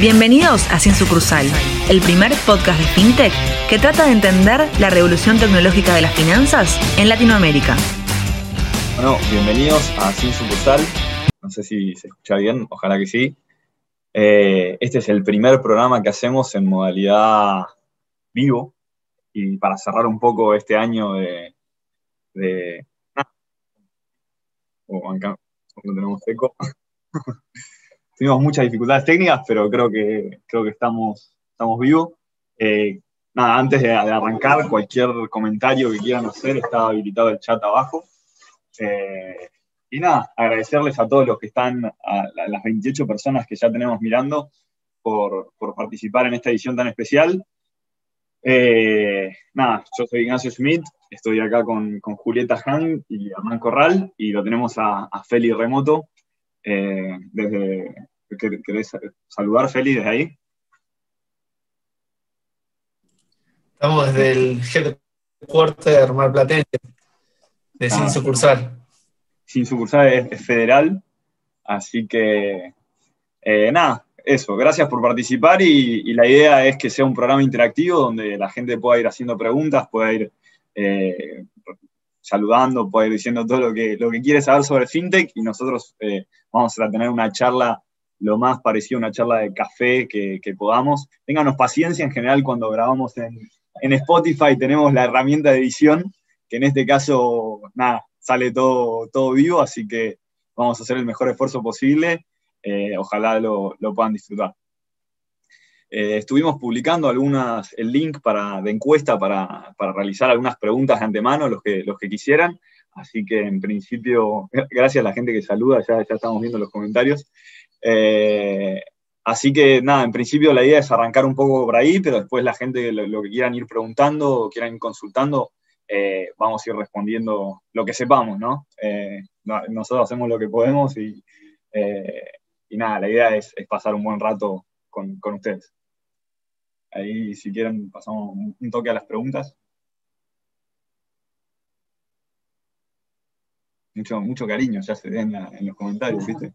Bienvenidos a Sin Sucursal, el primer podcast de FinTech que trata de entender la revolución tecnológica de las finanzas en Latinoamérica. Bueno, bienvenidos a Sin Sucursal. No sé si se escucha bien, ojalá que sí. Eh, este es el primer programa que hacemos en modalidad vivo y para cerrar un poco este año de... de oh, acá no tenemos eco. tuvimos muchas dificultades técnicas, pero creo que, creo que estamos, estamos vivos. Eh, nada, antes de, arrancar, cualquier comentario que quieran hacer, está habilitado el chat abajo. Eh, y nada, agradecerles a todos los que están, a, las 28 personas que ya tenemos mirando, por, por participar en esta edición tan especial. Eh, nada, yo soy Ignacio Schmidt, estoy acá con, con Julieta Han y Hernán Corral, y lo tenemos a, a Feli Remoto, eh, desde, ¿Querés saludar, Feli, desde ahí? Estamos desde el headquarter marplatense, de Sin ah, Sucursal. Sin Sucursal es, federal, así que eh, nada, eso, gracias por participar y, la idea es que sea un programa interactivo donde la gente pueda ir haciendo preguntas, pueda ir eh, saludando, puede ir diciendo todo lo que, lo que quiere saber sobre FinTech y nosotros eh, vamos a tener una charla lo más parecido a una charla de café que, podamos. Ténganos paciencia en general cuando grabamos en, Spotify, tenemos la herramienta de edición, que en este caso, nada, sale todo, todo vivo, así que vamos a hacer el mejor esfuerzo posible. Eh, ojalá lo, lo puedan disfrutar. Eh, estuvimos publicando algunas, el link para, de encuesta para, realizar algunas preguntas de antemano, los que, los que quisieran. Así que en principio, gracias a la gente que saluda, ya, estamos viendo los comentarios. Eh, así que nada, en principio la idea es arrancar un poco por ahí, pero después la gente lo, que quieran ir preguntando o quieran ir consultando, eh, vamos a ir respondiendo lo que sepamos, ¿no? nosotros hacemos lo que podemos y, y nada, la idea es, pasar un buen rato con, con ustedes. Ahí, si quieren, pasamos un toque a las preguntas. Mucho, mucho cariño ya se ve en, los comentarios, ¿viste?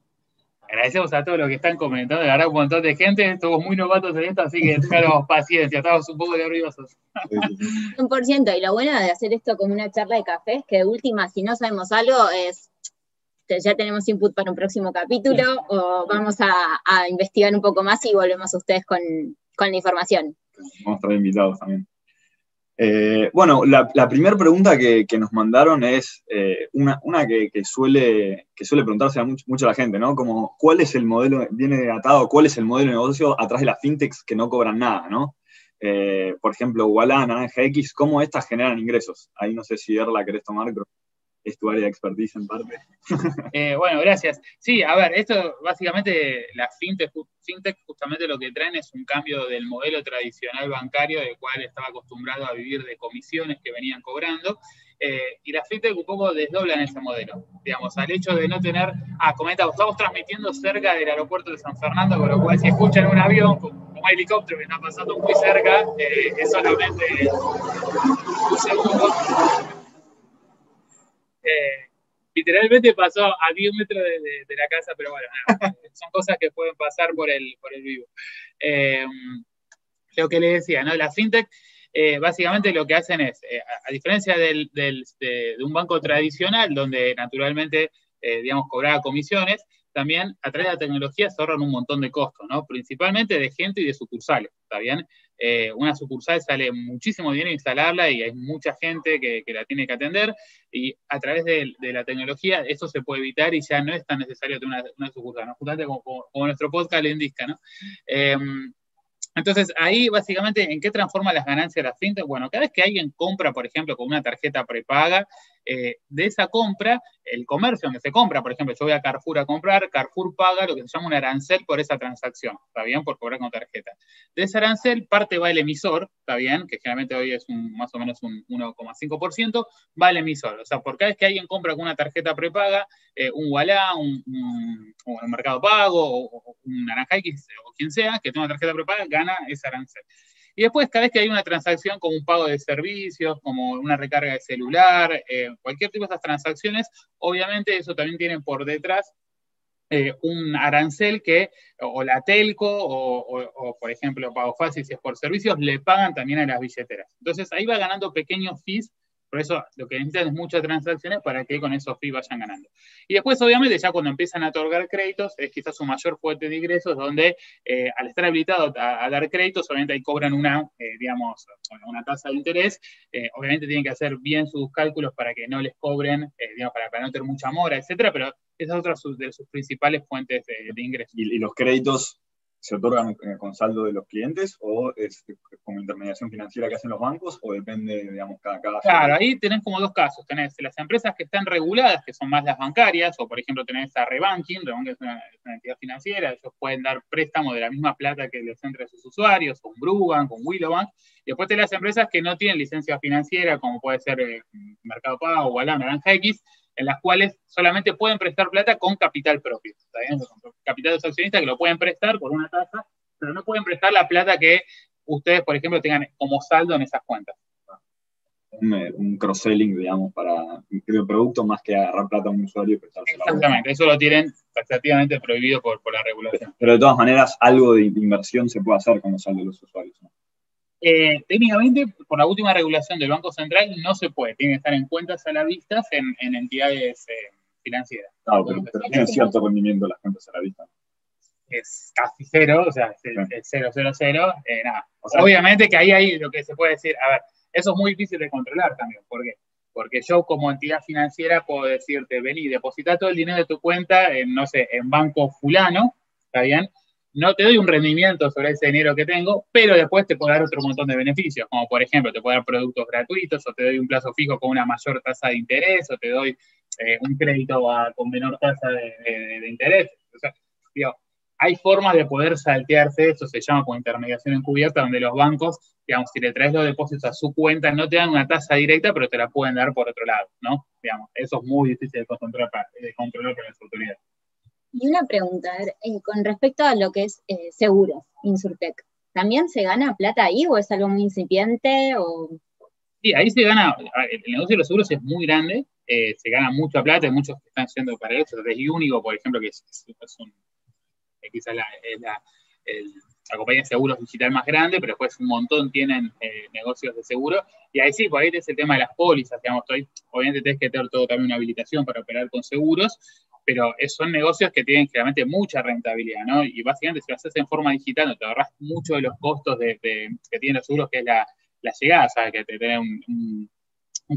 Agradecemos a todos los que están comentando, la verdad, un montón de gente, estamos muy novatos en esto, así que tengan paciencia, estamos un poco nerviosos. 100%, y lo bueno de hacer esto como una charla de café es que de última, si no sabemos algo, es ya tenemos input para un próximo capítulo o vamos a investigar un poco más y volvemos a ustedes con, con la información. Vamos a estar invitados también. Eh, bueno, la, primera pregunta que, nos mandaron es eh, una, que, suele, que suele preguntarse a mucho, la gente, ¿no? Como, ¿cuál es el modelo, viene atado, cuál es el modelo de negocio atrás de las fintechs que no cobran nada, ¿no? Eh, por ejemplo, Walla, Naranja X, ¿cómo estas generan ingresos? Ahí no sé si Erla querés tomar, pero es tu área de expertise en parte. Eh, bueno, gracias. Sí, a ver, esto básicamente las fintech, fintech justamente lo que traen es un cambio del modelo tradicional bancario del cual estaba acostumbrado a vivir de comisiones que venían cobrando. Eh, y las fintech un poco desdoblan ese modelo. Digamos, al hecho de no tener. Ah, comenta, estamos transmitiendo cerca del aeropuerto de San Fernando, con lo cual si escuchan un avión un helicóptero que está pasando muy cerca, eh, es solamente un segundo. Eh, literalmente pasó a 10 metros de, la casa, pero bueno, son cosas que pueden pasar por el, por el vivo. Eh, lo que le decía, ¿no? La fintech eh, básicamente lo que hacen es, a, diferencia del, de, un banco tradicional, donde naturalmente, digamos, cobraba comisiones, también a través de la tecnología se ahorran un montón de costos, ¿no? Principalmente de gente y de sucursales, ¿está bien? Eh, una sucursal sale muchísimo dinero instalarla y hay mucha gente que, la tiene que atender y a través de, la tecnología eso se puede evitar y ya no es tan necesario tener una, sucursal, ¿no? Justamente como, nuestro podcast le indica, ¿no? Em, entonces, ahí básicamente, ¿en qué transforma las ganancias de la fintech? Bueno, cada vez que alguien compra, por ejemplo, con una tarjeta prepaga, eh, de esa compra, el comercio donde se compra, por ejemplo, yo voy a Carrefour a comprar, Carrefour paga lo que se llama un arancel por esa transacción, ¿está bien? Por cobrar con tarjeta. De ese arancel, parte va el emisor, ¿está bien? Que generalmente hoy es más o menos un 1,5%, va el emisor. O sea, por cada vez que alguien compra con una tarjeta prepaga, eh, un Wallah, un, un, Mercado Pago, o, un Naranja X, o quien sea, que tenga una tarjeta prepaga, gana ese arancel. Y después, cada vez que hay una transacción como un pago de servicios, como una recarga de celular, eh, cualquier tipo de esas transacciones, obviamente eso también tiene por detrás eh, un arancel que o la telco o, por ejemplo, Pago Fácil, si es por servicios, le pagan también a las billeteras. Entonces ahí va ganando pequeños fees por eso lo que necesitan es muchas transacciones para que con esos fees vayan ganando. Y después, obviamente, ya cuando empiezan a otorgar créditos, es quizás su mayor fuente de ingresos, donde eh, al estar habilitado a, dar créditos, obviamente ahí cobran una, eh, digamos, una tasa de interés. Eh, obviamente tienen que hacer bien sus cálculos para que no les cobren, digamos, para, no tener mucha mora, etcétera, pero esa es otra de sus principales fuentes de, ingresos. ¿Y, los créditos se otorgan con saldo de los clientes o es como intermediación financiera que hacen los bancos o depende, digamos, cada caso? Claro, ahí tenés como dos casos. Tenés las empresas que están reguladas, que son más las bancarias, o por ejemplo tenés a Rebanking, Rebanking es una, entidad financiera, ellos pueden dar préstamos de la misma plata que les entre a sus usuarios, con Brubank, con Willowbank. Y después tenés las empresas que no tienen licencia financiera, como puede ser eh, Mercado Pago, o Naranja X, en las cuales solamente pueden prestar plata con capital propio. Capital de los accionistas que lo pueden prestar por una tasa, pero no pueden prestar la plata que ustedes, por ejemplo, tengan como saldo en esas cuentas. Un, cross-selling, digamos, para el producto más que agarrar plata a un usuario y prestárselo. Exactamente, eso lo tienen taxativamente prohibido por, la regulación. Pero, de todas maneras, algo de, inversión se puede hacer con los saldos de los usuarios. Eh, técnicamente, por la última regulación del Banco Central, no se puede. Tiene que estar en cuentas a la vista en, entidades eh, financieras. Claro, pero, tiene cierto rendimiento las cuentas a la vista. Es casi cero, o sea, es, cero, cero, cero. Eh, nada. Obviamente que ahí hay lo que se puede decir, a ver, eso es muy difícil de controlar también. ¿Por qué? Porque yo como entidad financiera puedo decirte, vení, deposita todo el dinero de tu cuenta en, no sé, en banco fulano, ¿está bien? No te doy un rendimiento sobre ese dinero que tengo, pero después te puedo dar otro montón de beneficios, como por ejemplo, te puedo dar productos gratuitos, o te doy un plazo fijo con una mayor tasa de interés, o te doy eh, un crédito con menor tasa de, interés. O sea, digo, hay formas de poder saltearse, eso se llama como intermediación encubierta, donde los bancos, digamos, si le traes los depósitos a su cuenta, no te dan una tasa directa, pero te la pueden dar por otro lado, ¿no? Digamos, eso es muy difícil de de controlar para las autoridades. Y una pregunta, eh, con respecto a lo que es eh, seguros, Insurtech, ¿también se gana plata ahí o es algo muy incipiente? O... Sí, ahí se gana, el negocio de los seguros es muy grande, eh, se gana mucha plata, hay muchos que están haciendo para eso, desde Único, por ejemplo, que es, quizás la, compañía de seguros digital más grande, pero después un montón tienen negocios de seguro, y ahí sí, por ahí es el tema de las pólizas, digamos, obviamente tienes que tener todo también una habilitación para operar con seguros, pero son negocios que tienen generalmente mucha rentabilidad, ¿no? Y básicamente si lo haces en forma digital, no te ahorras mucho de los costos de, que tienen los seguros, que es la, llegada, ¿sabes? Que te tenés un,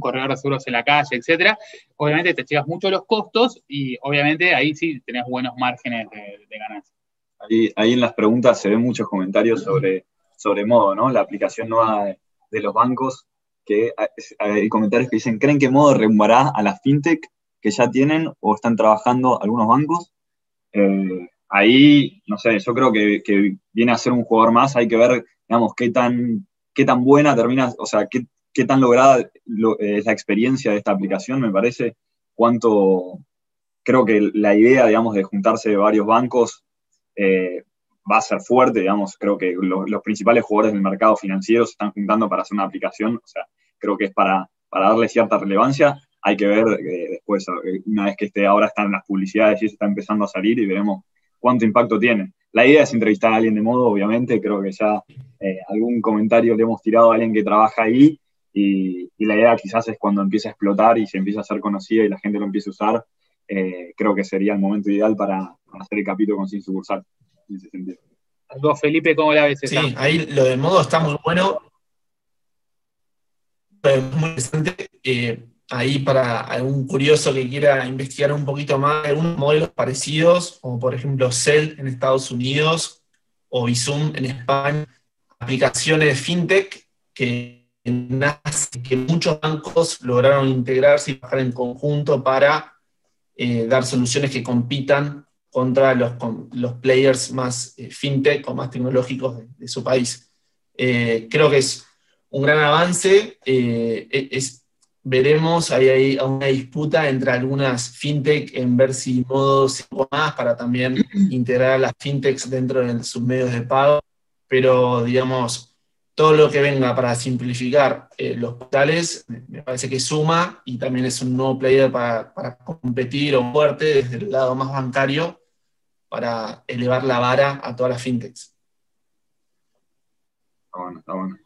corredor de seguros en la calle, etcétera. Obviamente te llevas mucho los costos y obviamente ahí sí tenés buenos márgenes de, ganancia. Ahí, en las preguntas se ven muchos comentarios sobre, sobre Modo, ¿no? La aplicación nueva de, los bancos, que hay comentarios que dicen, ¿creen que Modo reumbará a la fintech que ya tienen o están trabajando algunos bancos. Eh, ahí, no sé, yo creo que, viene a ser un jugador más, hay que ver, digamos, qué tan, qué tan buena termina, o sea, qué, tan lograda es la experiencia de esta aplicación, me parece, cuánto, creo que la idea, digamos, de juntarse de varios bancos eh, va a ser fuerte, digamos, creo que los principales jugadores del mercado financiero se están juntando para hacer una aplicación, o sea, creo que es para, para darle cierta relevancia hay que ver eh, después, eh, una vez que esté, ahora están las publicidades y eso está empezando a salir y veremos cuánto impacto tiene. La idea es entrevistar a alguien de modo, obviamente, creo que ya eh, algún comentario le hemos tirado a alguien que trabaja ahí y, la idea quizás es cuando empiece a explotar y se empieza a ser conocida y la gente lo empiece a usar, creo que sería el momento ideal para, hacer el capítulo con Sin Sucursal, en ese sentido. Algo, Felipe, ¿cómo la ves? Sí, ahí lo de modo está muy bueno. Muy interesante ahí para algún curioso que quiera investigar un poquito más, algunos modelos parecidos, como por ejemplo Cell en Estados Unidos o Bizum en España, aplicaciones fintech que, que muchos bancos lograron integrarse y trabajar en conjunto para eh, dar soluciones que compitan contra los, los players más eh, fintech o más tecnológicos de, su país. Eh, creo que es un gran avance. E, es, veremos, hay, hay una disputa entre algunas fintech en ver si modos más para también integrar a las fintechs dentro de sus medios de pago, pero digamos, todo lo que venga para simplificar eh, los portales me parece que suma y también es un nuevo player para, competir o fuerte desde el lado más bancario para elevar la vara a todas las fintechs. Está bueno, está bueno.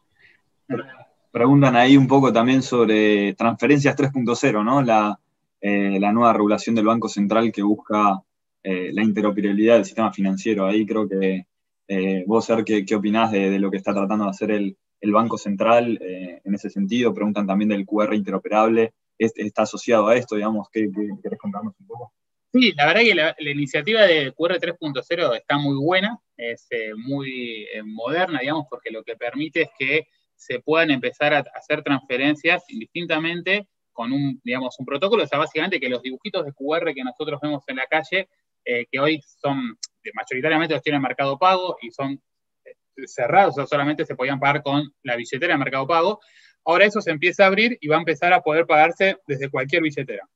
Preguntan ahí un poco también sobre transferencias 3.0, ¿no? La, eh, la nueva regulación del Banco Central que busca eh, la interoperabilidad del sistema financiero. Ahí creo que eh, vos, Ser, ¿qué, qué opinás de, lo que está tratando de hacer el, Banco Central en ese sentido? Preguntan también del QR interoperable. ¿Está asociado a esto? Digamos, ¿qué, querés contarnos un poco? Sí, la verdad que la, iniciativa de QR 3.0 está muy buena, es muy moderna, digamos, porque lo que permite es que se puedan empezar a hacer transferencias indistintamente con un, digamos, un protocolo, o sea, básicamente que los dibujitos de QR que nosotros vemos en la calle, eh, que hoy son, mayoritariamente los tienen Mercado Pago y son eh, cerrados, o sea, solamente se podían pagar con la billetera de Mercado Pago, ahora eso se empieza a abrir y va a empezar a poder pagarse desde cualquier billetera.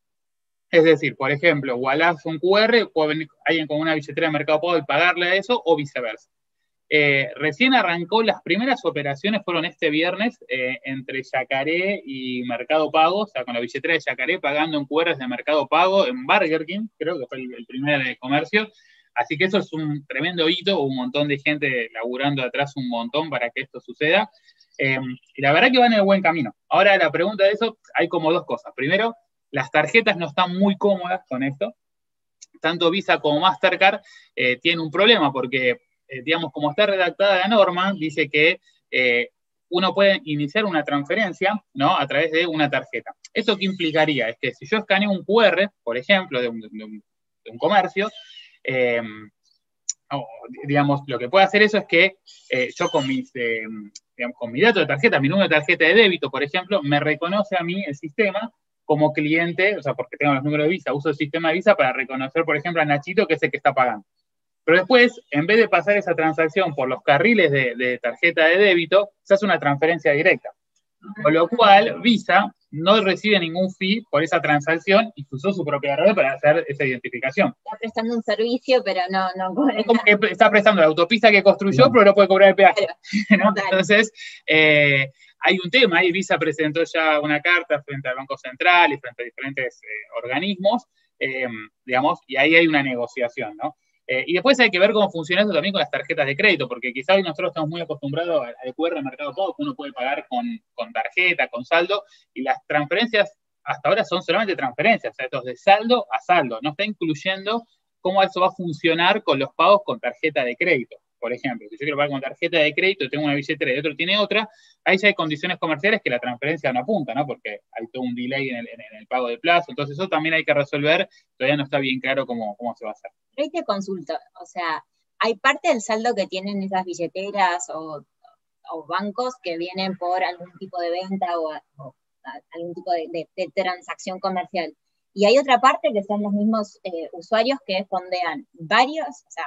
Es decir, por ejemplo, Wallace un QR, puede venir alguien con una billetera de Mercado Pago y pagarle a eso, o viceversa. Eh, recién arrancó, las primeras operaciones fueron este viernes eh, entre Yacaré y Mercado Pago, o sea, con la billetera de Yacaré pagando en QRs de Mercado Pago en Burger King, creo que fue el, primer comercio. Así que eso es un tremendo hito, un montón de gente laburando atrás un montón para que esto suceda. Eh, y la verdad que van en el buen camino. Ahora la pregunta de eso, hay como dos cosas. Primero, las tarjetas no están muy cómodas con esto. Tanto Visa como Mastercard tienen un problema porque eh, digamos, como está redactada la norma, dice que eh, uno puede iniciar una transferencia ¿no? a través de una tarjeta. ¿Eso qué implicaría? Es que si yo escaneo un QR, por ejemplo, de un, comercio, em, digamos, lo que puede hacer eso es que eh, yo con mis, con mi dato de tarjeta, mi número de tarjeta de débito, por ejemplo, me reconoce a mí el sistema como cliente, o sea, porque tengo los números de Visa, uso el sistema de Visa para reconocer, por ejemplo, a Nachito, que es el que está pagando. Pero después, en vez de pasar esa transacción por los carriles de, tarjeta de débito, se hace una transferencia directa. Con lo cual, Visa no recibe ningún fee por esa transacción y usó su propia red para hacer esa identificación. Está prestando un servicio, pero no, no Como que está prestando la autopista que construyó, pero no puede cobrar el peaje. Entonces, eh, hay un tema, y Visa presentó ya una carta frente al Banco Central y frente a diferentes eh, organismos, eh, digamos, y ahí hay una negociación, ¿no? Eh, y después hay que ver cómo funciona eso también con las tarjetas de crédito, porque quizá hoy nosotros estamos muy acostumbrados al QR Mercado Pago, que uno puede pagar con, tarjeta, con saldo, y las transferencias hasta ahora son solamente transferencias, o sea, estos de saldo a saldo, no está incluyendo cómo eso va a funcionar con los pagos con tarjeta de crédito. Por ejemplo, si yo quiero pagar con tarjeta de crédito, tengo una billetera y otro tiene otra, ahí ya hay condiciones comerciales que la transferencia no apunta, ¿no? Porque hay todo un delay en el, pago de plazo, entonces eso también hay que resolver, todavía no está bien claro cómo, cómo se va a hacer. Pero te consulto, o sea, hay parte del saldo que tienen esas billeteras o, bancos que vienen por algún tipo de venta o, algún tipo de, transacción comercial. Y hay otra parte que son los mismos eh, usuarios que fondean varios, o sea,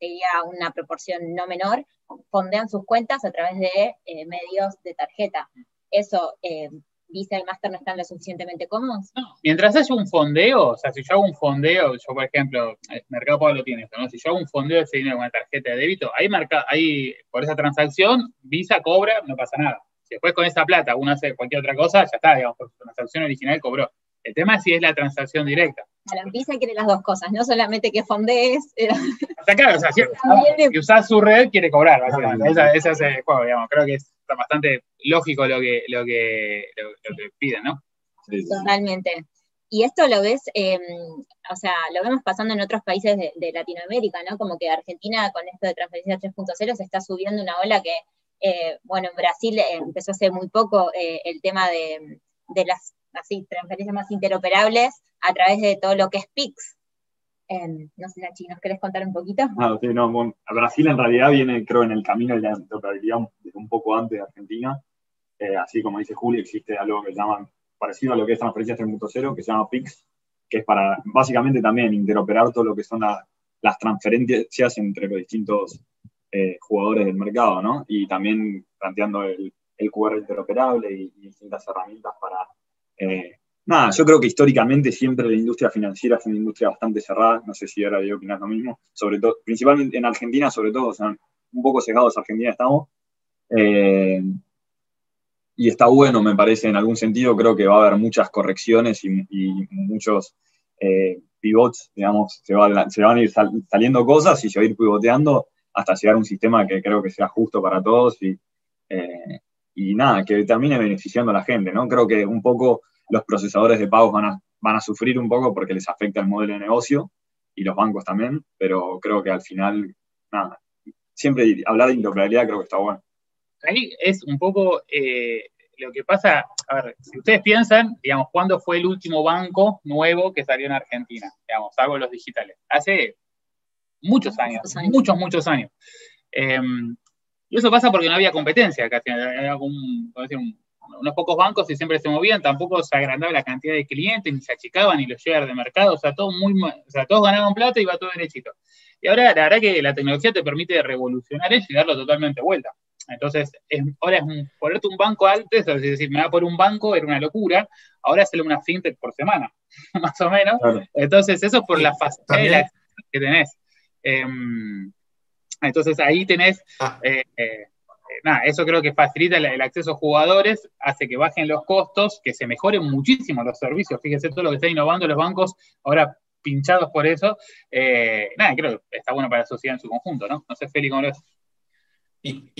sería una proporción no menor, fondean sus cuentas a través de eh, medios de tarjeta. Eso eh, Visa y Master no están lo suficientemente cómodos? Mientras haya un fondeo, o sea, si yo hago un fondeo, yo por ejemplo, el Mercado Pago lo tiene ¿no? Si yo hago un fondeo de ese dinero con una tarjeta de débito, ahí, marca, ahí por esa transacción, Visa cobra, no pasa nada. Si después con esa plata uno hace cualquier otra cosa, ya está, digamos, por su transacción original cobró. El tema es si es la transacción directa. Claro, Visa quiere las dos cosas, no solamente que fondees. Eh. O sea, claro, o sea, si, usás su red, quiere cobrar, básicamente. Esa es el juego, digamos. Creo que es bastante lógico lo que, lo que, lo, que piden, ¿no? Totalmente. Y esto lo ves, em, o sea, lo vemos pasando en otros países de, Latinoamérica, ¿no? Como que Argentina con esto de transferencia 3.0 se está subiendo una ola que, eh, bueno, en Brasil empezó hace muy poco eh, el tema de, de las así, transferencias más interoperables a través de todo lo que es PIX. No sé, Nachi, ¿nos querés contar un poquito? No, sí, no, Brasil en realidad viene, creo, en el camino de la interoperabilidad un, poco antes de Argentina. Eh, así como dice Juli, existe algo que llaman, parecido a lo que es transferencia 3.0, que se llama PIX, que es para básicamente también interoperar todo lo que son las transferencias entre los distintos eh, jugadores del mercado, ¿no? Y también planteando el, QR interoperable y distintas herramientas para eh, nada, yo creo que históricamente siempre la industria financiera fue una industria bastante cerrada, no sé si ahora yo opinas lo mismo, sobre todo, principalmente en Argentina, sobre todo, o sea, un poco cegados Argentina estamos. Eh, y está bueno, me parece, en algún sentido, creo que va a haber muchas correcciones y, muchos, eh, pivots, digamos, se, van a ir saliendo cosas y se va a ir pivoteando hasta llegar a un sistema que creo que sea justo para todos y, eh, y nada, que termine beneficiando a la gente, ¿no? Creo que un poco los procesadores de pagos van a, van a sufrir un poco porque les afecta el modelo de negocio y los bancos también, pero creo que al final, nada, siempre hablar de interoperabilidad creo que está bueno. Ahí es un poco eh, lo que pasa, a ver, si ustedes piensan, digamos, ¿cuándo fue el último banco nuevo que salió en Argentina? Digamos, algo los digitales. Hace muchos años, muchos, muchos años. Em, y eso pasa porque no había competencia, casi había unos pocos bancos y siempre se movían, tampoco se agrandaba la cantidad de clientes, ni se achicaban, ni los share de mercado, o sea, todo muy, o sea, todos ganaban plata y iba todo derechito. Y ahora la verdad que la tecnología te permite revolucionar eso y darlo totalmente vuelta. Entonces, ahora es ponerte un banco antes, es decir, me va por un banco, era una locura, ahora hacerle una fintech por semana, más o menos. Entonces, eso es por la facilidad que tenés. Em, entonces, ahí tenés, ah. eh, eh, nada, eso creo que facilita el, acceso a jugadores, hace que bajen los costos, que se mejoren muchísimo los servicios. Fíjense todo lo que están innovando los bancos, ahora pinchados por eso. Eh, nada, creo que está bueno para la sociedad en su conjunto, ¿no? No sé, Feli, ¿cómo lo ves? Y,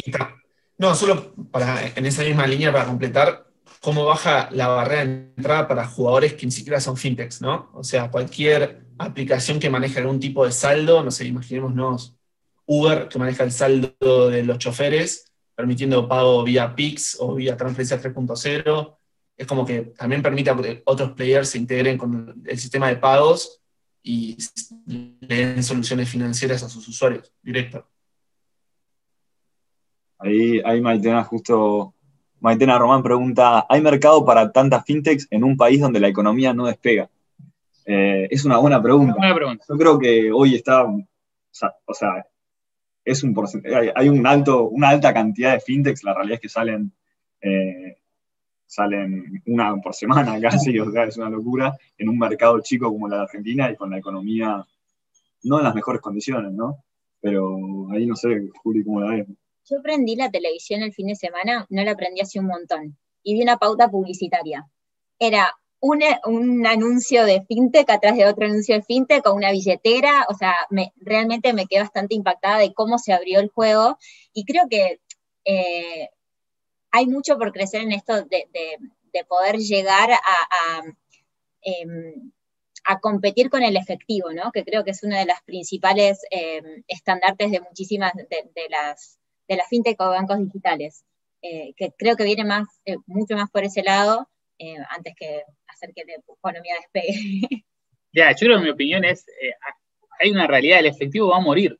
no, solo para, en esa misma línea para completar, cómo baja la barrera de entrada para jugadores que ni siquiera son fintechs, ¿no? O sea, cualquier aplicación que maneje algún tipo de saldo, no sé, imaginémonos Uber, que maneja el saldo de los choferes, permitiendo pago vía PIX o vía transferencia 3.0. Es como que también permite que otros players se integren con el sistema de pagos y le den soluciones financieras a sus usuarios directos. Ahí, ahí Maitena justo, Maitena Román pregunta, ¿hay mercado para tantas fintechs en un país donde la economía no despega? Eh, es una buena pregunta. Yo creo que hoy está, o sea, es un hay un alto, una alta cantidad de fintechs, la realidad es que salen, eh, salen una por semana casi, o sea, es una locura, en un mercado chico como la de Argentina y con la economía no en las mejores condiciones, ¿no? Pero ahí no sé, Juli, cómo la ves. Yo prendí la televisión el fin de semana, no la prendí hace un montón, y vi una pauta publicitaria. Era un, anuncio de fintech atrás de otro anuncio de fintech con una billetera, o sea, realmente me quedé bastante impactada de cómo se abrió el juego y creo que eh, hay mucho por crecer en esto de, poder llegar a, em, a, competir con el efectivo, ¿no? que creo que es uno de los principales em, estandartes de muchísimas de, las de la fintech o bancos digitales, eh, que creo que viene más, eh, mucho más por ese lado eh, antes que hacer que la economía despegue. Ya, yo creo que mi opinión es, hay una realidad, el efectivo va a morir.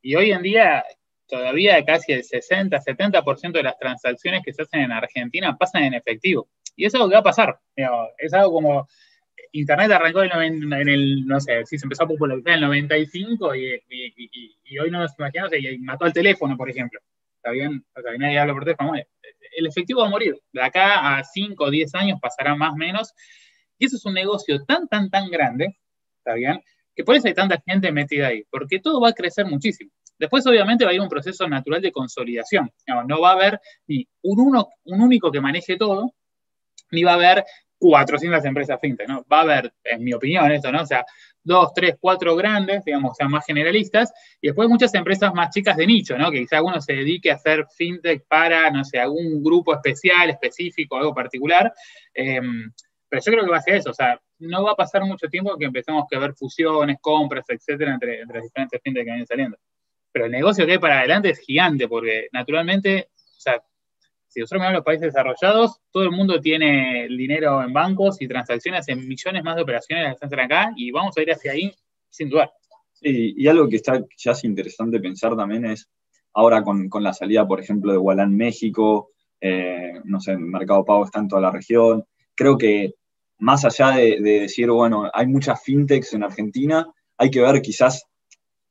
Y hoy en día todavía casi el 60, 70% de las transacciones que se hacen en Argentina pasan en efectivo. Y eso es algo que va a pasar. Es algo como Internet arrancó en, el, no sé, si se empezó a popularizar en el 95 y, y, hoy no nos imaginamos y mató al teléfono, por ejemplo. ¿Está bien? O sea, nadie habla por teléfono. El efectivo va a morir. De acá a 5 o 10 años pasará más o menos. Y eso es un negocio tan, tan, tan grande, ¿está bien? Que por eso hay tanta gente metida ahí, porque todo va a crecer muchísimo. Después, obviamente, va a ir un proceso natural de consolidación. No va a haber ni un, uno, un único que maneje todo, ni va a haber 400 empresas fintech, ¿no? Va a haber, en mi opinión, esto, ¿no? O sea, dos, tres, cuatro grandes, digamos, o sea, más generalistas, y después muchas empresas más chicas de nicho, ¿no? Que quizá uno se dedique a hacer fintech para, no sé, algún grupo especial, específico, algo particular. Em, pero yo creo que va a ser eso, o sea, no va a pasar mucho tiempo que empecemos a ver fusiones, compras, etcétera, entre, entre las diferentes fintech que vienen saliendo. Pero el negocio que hay para adelante es gigante, porque naturalmente, o sea, si nosotros miramos los países desarrollados, todo el mundo tiene dinero en bancos y transacciones en millones más de operaciones que están acá y vamos a ir hacia ahí sin duda. Sí, y algo que está ya es interesante pensar también es ahora con, la salida, por ejemplo, de Walán México, eh, no sé, Mercado Pago está en toda la región. Creo que más allá de, de, decir, bueno, hay muchas fintechs en Argentina, hay que ver quizás,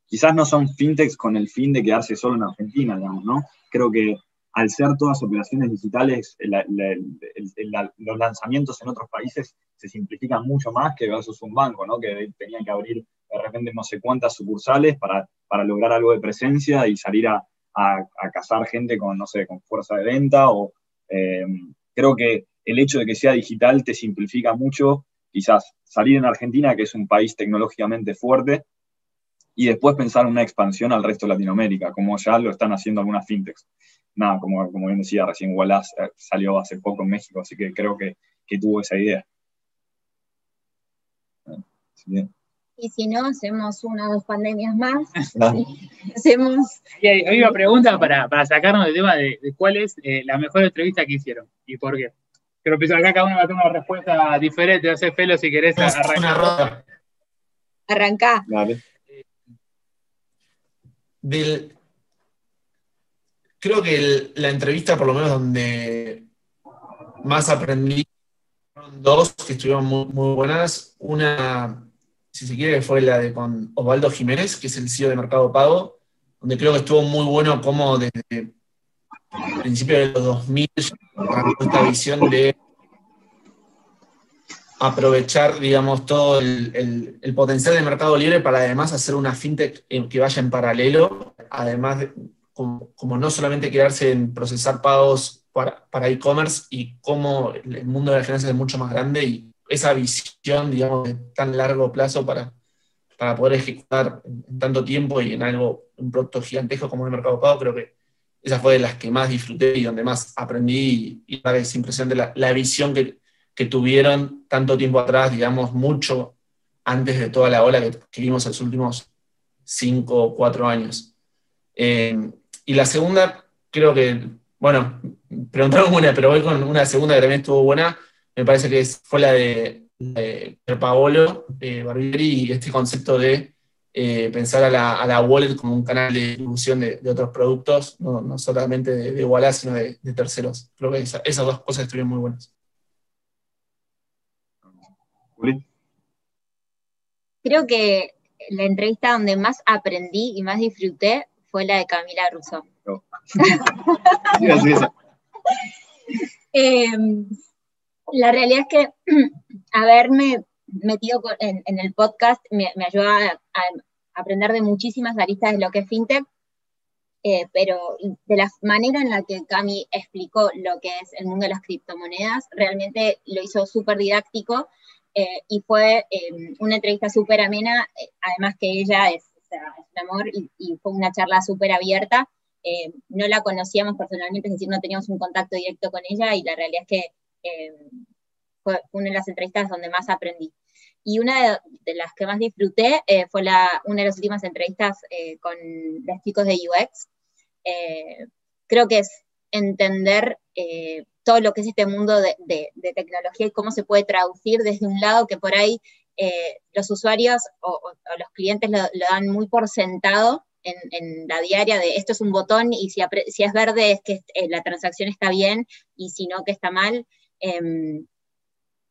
quizás no son fintechs con el fin de quedarse solo en Argentina, digamos, ¿no? Creo que al ser todas operaciones digitales, los lanzamientos en otros países se simplifican mucho más que versus un banco, ¿no? que tenían que abrir de repente no sé cuántas sucursales para, para lograr algo de presencia y salir a, a, cazar gente con, no sé, con fuerza de venta. O, eh, creo que el hecho de que sea digital te simplifica mucho quizás salir en Argentina, que es un país tecnológicamente fuerte, y después pensar en una expansión al resto de Latinoamérica, como ya lo están haciendo algunas fintechs. Nada, como, como bien decía recién, Wallace eh, salió hace poco en México, así que creo que, que tuvo esa idea. Y si no, hacemos una o dos pandemias más. hacemos. Y hay, una pregunta para, para, sacarnos del tema de, cuál es eh, la mejor entrevista que hicieron y por qué. Pero que acá cada uno va a tener una respuesta diferente. No sé, Felo, si querés arrancar. Arrancá. Dale. Del, creo que la entrevista, por lo menos donde más aprendí, fueron dos que estuvieron muy, buenas. Una si se quiere, fue la de con Osvaldo Jiménez, que es el CEO de Mercado Pago, donde creo que estuvo muy bueno como desde el principio de los 2000 esta visión de aprovechar, digamos, todo el, potencial del mercado libre para además hacer una fintech que vaya en paralelo, además de, como, no solamente quedarse en procesar pagos para e-commerce y cómo el mundo de las finanzas es mucho más grande y esa visión, digamos, de tan largo plazo para, para poder ejecutar en, tanto tiempo y en algo, un producto gigantesco como el mercado pago, creo que esa fue de las que más disfruté y donde más aprendí y, y es impresionante la, la visión que, que, tuvieron tanto tiempo atrás, digamos, mucho antes de toda la ola que, vimos en los últimos cinco o cuatro años. Eh, y la segunda, creo que, bueno, preguntaron una, pero voy con una segunda que también estuvo buena, me parece que fue la de, de Paolo eh, Barbieri y este concepto de eh, pensar a la, a la, wallet como un canal de distribución de, otros productos, no, solamente de, de sino de, terceros. Creo que esas dos cosas estuvieron muy buenas. Creo que la entrevista donde más aprendí y más disfruté fue la de Camila Rousseau. eh, la realidad es que haberme metido en, el podcast me, ayuda a, aprender de muchísimas aristas de lo que es fintech, eh, pero de la manera en la que Cami explicó lo que es el mundo de las criptomonedas, realmente lo hizo súper didáctico eh, y fue em, una entrevista súper amena, eh, además que ella es, un amor y, y, fue una charla súper abierta. no la conocíamos personalmente, es decir, no teníamos un contacto directo con ella y la realidad es que fue una de las entrevistas donde más aprendí. Y una de, las que más disfruté eh, fue la, una de las últimas entrevistas eh, con los chicos de UX. Eh, creo que es entender todo lo que es este mundo de, tecnología y cómo se puede traducir desde un lado que por ahí los usuarios o, los clientes lo, dan muy por sentado en, la diaria de esto es un botón y si, es verde es que la transacción está bien y si no que está mal. Em,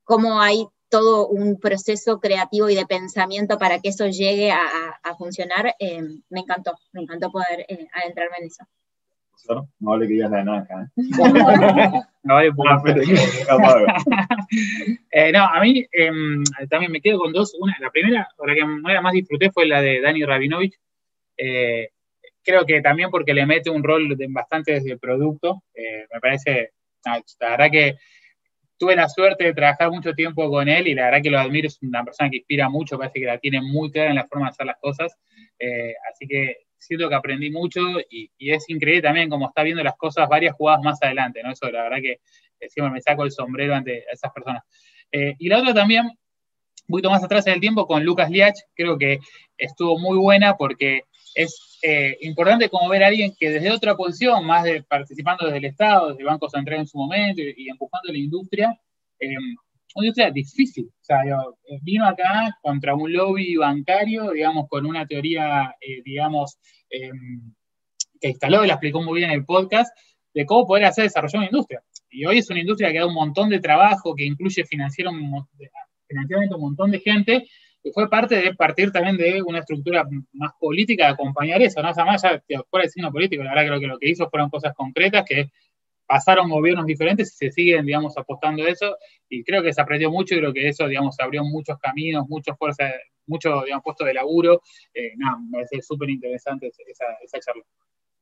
cómo hay todo un proceso creativo y de pensamiento para que eso llegue a, funcionar, em, me encantó, me encantó poder eh, adentrarme en eso. No hable que es la naranja. ¿eh? no vale por eh, No, a mí em, también me quedo con dos. Una, la primera, la que más disfruté fue la de Dani Rabinovich. Eh, creo que también porque le mete un rol de, bastante desde el producto. me parece, la verdad que tuve la suerte de trabajar mucho tiempo con él y la verdad que lo admiro, es una persona que inspira mucho, parece que la tiene muy clara en la forma de hacer las cosas, eh, así que siento que aprendí mucho y, es increíble también como está viendo las cosas varias jugadas más adelante, ¿no? Eso la verdad que eh, siempre me saco el sombrero ante esas personas. Eh, y la otra también, un poquito más atrás en el tiempo, con Lucas Liach, creo que estuvo muy buena porque es eh, importante como ver a alguien que desde otra posición, más de participando desde el Estado, desde el Banco Central en su momento y, empujando la industria, una industria difícil. O sea, eh, vino acá contra un lobby bancario, digamos, con una teoría, digamos, que instaló y la explicó muy bien en el podcast, de cómo poder hacer desarrollar una industria. Y hoy es una industria que da un montón de trabajo, que incluye financieramente un montón de gente, y fue parte de partir también de una estructura más política de acompañar eso, ¿no? O sea, más ya fuera el signo político, la verdad creo que lo que hizo fueron cosas concretas que pasaron gobiernos diferentes y se siguen, digamos, apostando a eso, y creo que se aprendió mucho y creo que eso, digamos, abrió muchos caminos, muchas fuerzas, mucho, digamos, puesto de laburo, eh, nada, me parece súper interesante esa, esa charla.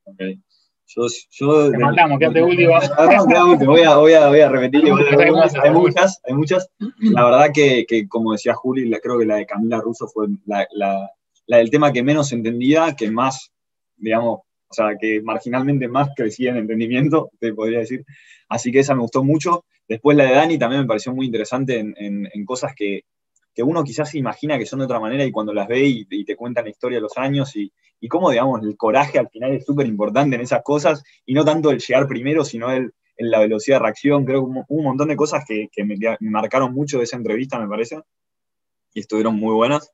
Okay. Yo, yo Te quédate último. Voy a, voy a, voy a repetir. Hay muchas, hay muchas. La verdad que, que como decía Juli, la, creo que la de Camila Russo fue la, la, la, del tema que menos entendía, que más, digamos, o sea, que marginalmente más crecía en entendimiento, te podría decir. Así que esa me gustó mucho. Después la de Dani también me pareció muy interesante en, en, cosas que, que uno quizás se imagina que son de otra manera y cuando las ve y, te cuentan la historia de los años y, y cómo, digamos, el coraje al final es súper importante en esas cosas y no tanto el llegar primero, sino el, la velocidad de reacción. Creo que hubo un montón de cosas que, que me, me, marcaron mucho de esa entrevista, me parece, y estuvieron muy buenas.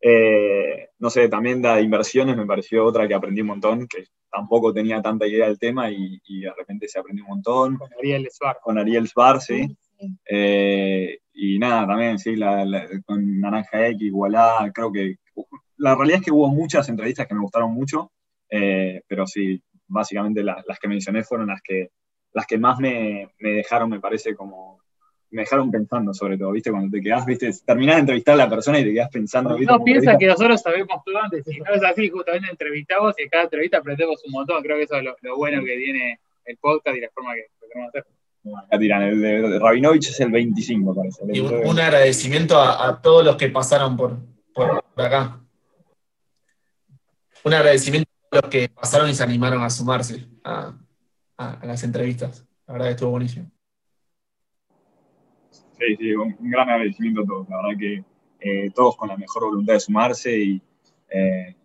Eh, no sé, también de inversiones me pareció otra que aprendí un montón, que tampoco tenía tanta idea del tema y, y de repente se aprendió un montón. Con Ariel Sbar. Con Ariel Sbar, sí. Eh, y nada, también, sí, la, la, con Naranja X, Igualá, creo que. La realidad es que hubo muchas entrevistas que me gustaron mucho, eh, pero sí, básicamente la, las que mencioné fueron las que, las que más me, me, dejaron, me parece, como. Me dejaron pensando, sobre todo, ¿viste? Cuando te quedás, ¿viste? Terminás de entrevistar a la persona y te quedás pensando. No piensas que nosotros sabemos todo antes, y no es así, justamente entrevistamos y en cada entrevista aprendemos un montón. Creo que eso es lo, lo bueno que tiene el podcast y la forma que lo queremos hacer. Acá tiran, el de Rabinovich es el 25, parece. Y un, un agradecimiento a, a, todos los que pasaron por, por, acá. Un agradecimiento a los que pasaron y se animaron a sumarse a, a, a las entrevistas. La verdad que estuvo buenísimo. Sí, sí, un, un gran agradecimiento a todos. La verdad que eh, todos con la mejor voluntad de sumarse y, eh,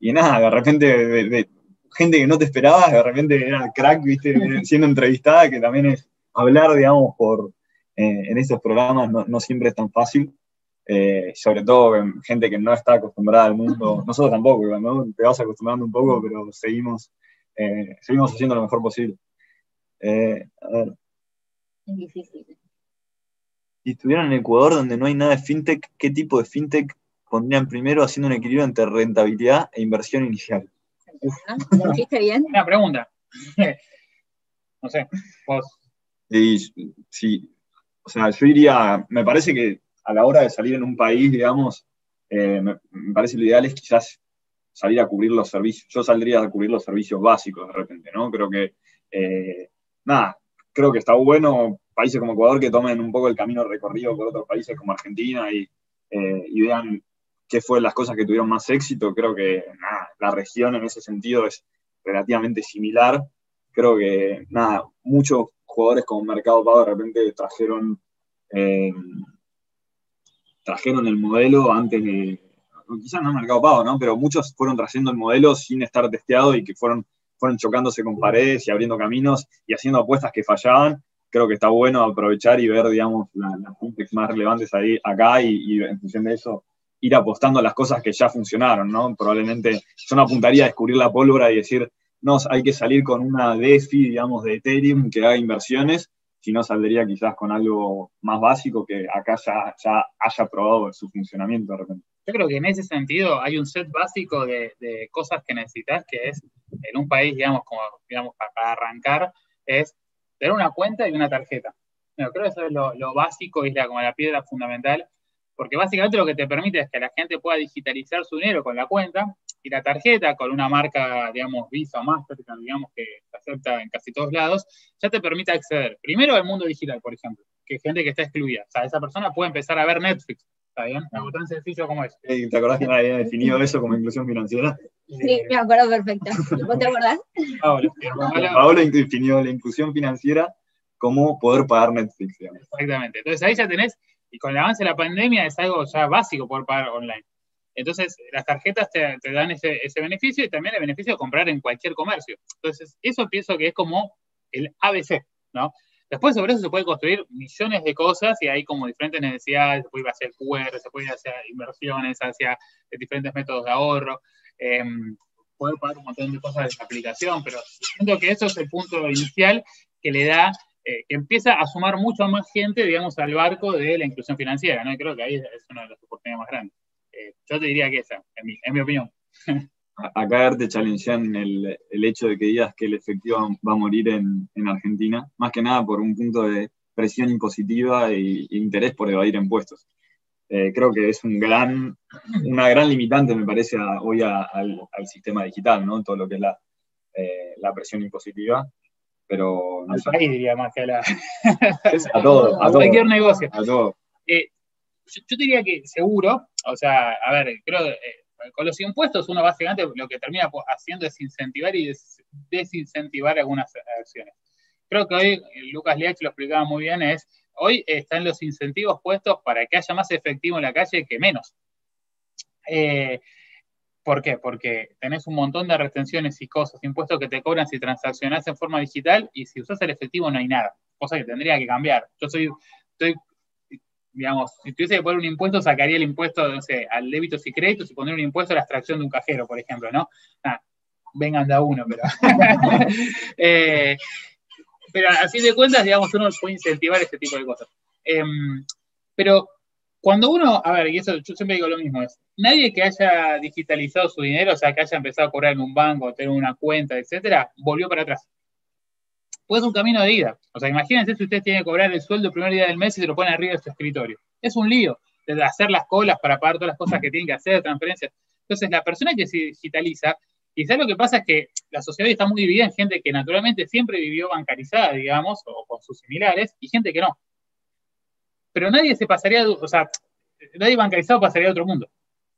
y nada, de repente de, de, gente que no te esperabas, de repente era crack, viste, siendo entrevistada, que también es hablar, digamos, por, eh, en esos programas no, no, siempre es tan fácil, sobre todo en gente que no está acostumbrada al mundo, nosotros tampoco, ¿no? te vas acostumbrando un poco, pero seguimos, seguimos haciendo lo mejor posible. a ver. Es difícil. Si estuvieran en Ecuador donde no hay nada de fintech, ¿qué tipo de fintech pondrían primero haciendo un equilibrio entre rentabilidad e inversión inicial? ¿Lo dijiste bien? Una pregunta. No sé, vos. Y, sí, o sea, yo diría, me parece que a la hora de salir en un país, digamos, eh, me, me, parece lo ideal es quizás salir a cubrir los servicios. Yo saldría a cubrir los servicios básicos de repente, ¿no? Creo que, eh, nada, creo que está bueno países como Ecuador que tomen un poco el camino recorrido por otros países como Argentina y, eh, y vean qué fue las cosas que tuvieron más éxito. Creo que nada, la región en ese sentido es relativamente similar. Creo que nada, muchos jugadores como Mercado Pago de repente trajeron, eh, trajeron el modelo antes de, quizás no Mercado Pago, ¿no? pero muchos fueron trayendo el modelo sin estar testeado y que fueron, fueron chocándose con paredes y abriendo caminos y haciendo apuestas que fallaban. Creo que está bueno aprovechar y ver, digamos, las la fintechs más relevantes ahí, acá y, y en función de eso ir apostando a las cosas que ya funcionaron, ¿no? Probablemente yo no apuntaría a descubrir la pólvora y decir, no, hay que salir con una DeFi, digamos, de Ethereum que haga inversiones, sino saldría quizás con algo más básico que acá ya, ya haya probado su funcionamiento de repente. Yo creo que en ese sentido hay un set básico de, de cosas que necesitas, que es en un país, digamos, como digamos, para arrancar, es tener una cuenta y una tarjeta. Creo que eso es lo, básico y es la, como la piedra fundamental porque básicamente lo que te permite es que la gente pueda digitalizar su dinero con la cuenta y la tarjeta con una marca, digamos, Visa o Mastercard, digamos, que se acepta en casi todos lados, ya te permite acceder primero al mundo digital, por ejemplo, que gente que está excluida. O sea, esa persona puede empezar a ver Netflix, ¿está bien? Algo tan sencillo como eso. ¿Te acordás que nadie había definido eso como inclusión financiera? Sí, me acuerdo perfecto. ¿Vos te acordás? Definió la inclusión financiera como poder pagar Netflix. Digamos. Exactamente. Entonces ahí ya tenés y con el avance de la pandemia es algo ya básico poder pagar online. Entonces, las tarjetas te, te dan ese, ese, beneficio y también el beneficio de comprar en cualquier comercio. Entonces, eso pienso que es como el ABC, ¿no? Después sobre eso se puede construir millones de cosas y hay como diferentes necesidades, se puede ir hacia el QR, se puede ir hacia inversiones, hacia diferentes métodos de ahorro, eh, poder pagar un montón de cosas de la aplicación, pero siento que eso es el punto inicial que le da eh, que empieza a sumar mucho más gente, digamos, al barco de la inclusión financiera, ¿no? Creo que ahí es una de las oportunidades más grandes. Eh, yo te diría que esa, en mi, en opinión. Acá te challengean el, el hecho de que digas que el efectivo va a morir en, en, Argentina, más que nada por un punto de presión impositiva e, e interés por evadir impuestos. Eh, creo que es un gran, una gran limitante, me parece, a, hoy a, al, al, sistema digital, ¿no? Todo lo que es la, eh, la presión impositiva, pero no sé. Ahí diría más que a la... a todo, a, cualquier negocio. A todo. Eh, yo, diría que seguro, o sea, a ver, creo que eh, con los impuestos uno básicamente lo que termina haciendo es incentivar y desincentivar algunas acciones. Creo que hoy, Lucas Leach lo explicaba muy bien, es hoy están los incentivos puestos para que haya más efectivo en la calle que menos. Eh, ¿Por qué? Porque tenés un montón de retenciones y cosas, impuestos que te cobran si transaccionás en forma digital y si usás el efectivo no hay nada, cosa que tendría que cambiar. Yo soy, estoy, digamos, si tuviese que poner un impuesto, sacaría el impuesto, no sé, al débitos y créditos y poner un impuesto a la extracción de un cajero, por ejemplo, ¿no? vengan de a uno, pero... eh, pero a fin de cuentas, digamos, uno puede incentivar este tipo de cosas. Em, pero cuando uno, a ver, y eso yo siempre digo lo mismo, es, nadie que haya digitalizado su dinero, o sea, que haya empezado a cobrar en un banco, tener una cuenta, etcétera, volvió para atrás. Pues es un camino de ida. O sea, imagínense si usted tiene que cobrar el sueldo el primer día del mes y se lo pone arriba de su escritorio. Es un lío de hacer las colas para pagar todas las cosas que tiene que hacer, transferencias. Entonces, la persona que se digitaliza Quizás lo que pasa es que la sociedad está muy dividida en gente que naturalmente siempre vivió bancarizada, digamos, o con sus similares, y gente que no. Pero nadie se pasaría, o sea, nadie bancarizado pasaría a otro mundo.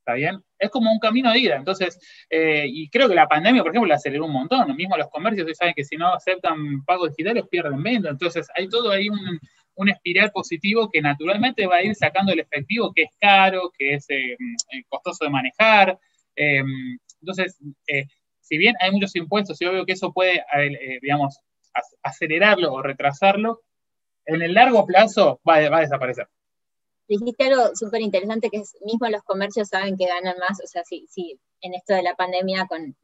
¿Está bien? Es como un camino de ida. Entonces, eh, y creo que la pandemia, por ejemplo, la aceleró un montón. Lo mismo los comercios hoy saben que si no aceptan pagos digitales pierden venta. Entonces, hay todo ahí un, un espiral positivo que naturalmente va a ir sacando el efectivo que es caro, que es eh, eh, costoso de manejar. Entonces, eh, si bien hay muchos impuestos, yo veo que eso puede, eh, digamos, acelerarlo o retrasarlo, en el largo plazo va, a desaparecer. Dijiste algo súper interesante que es, mismo los comercios saben que ganan más, o sea, si, en esto de la pandemia con,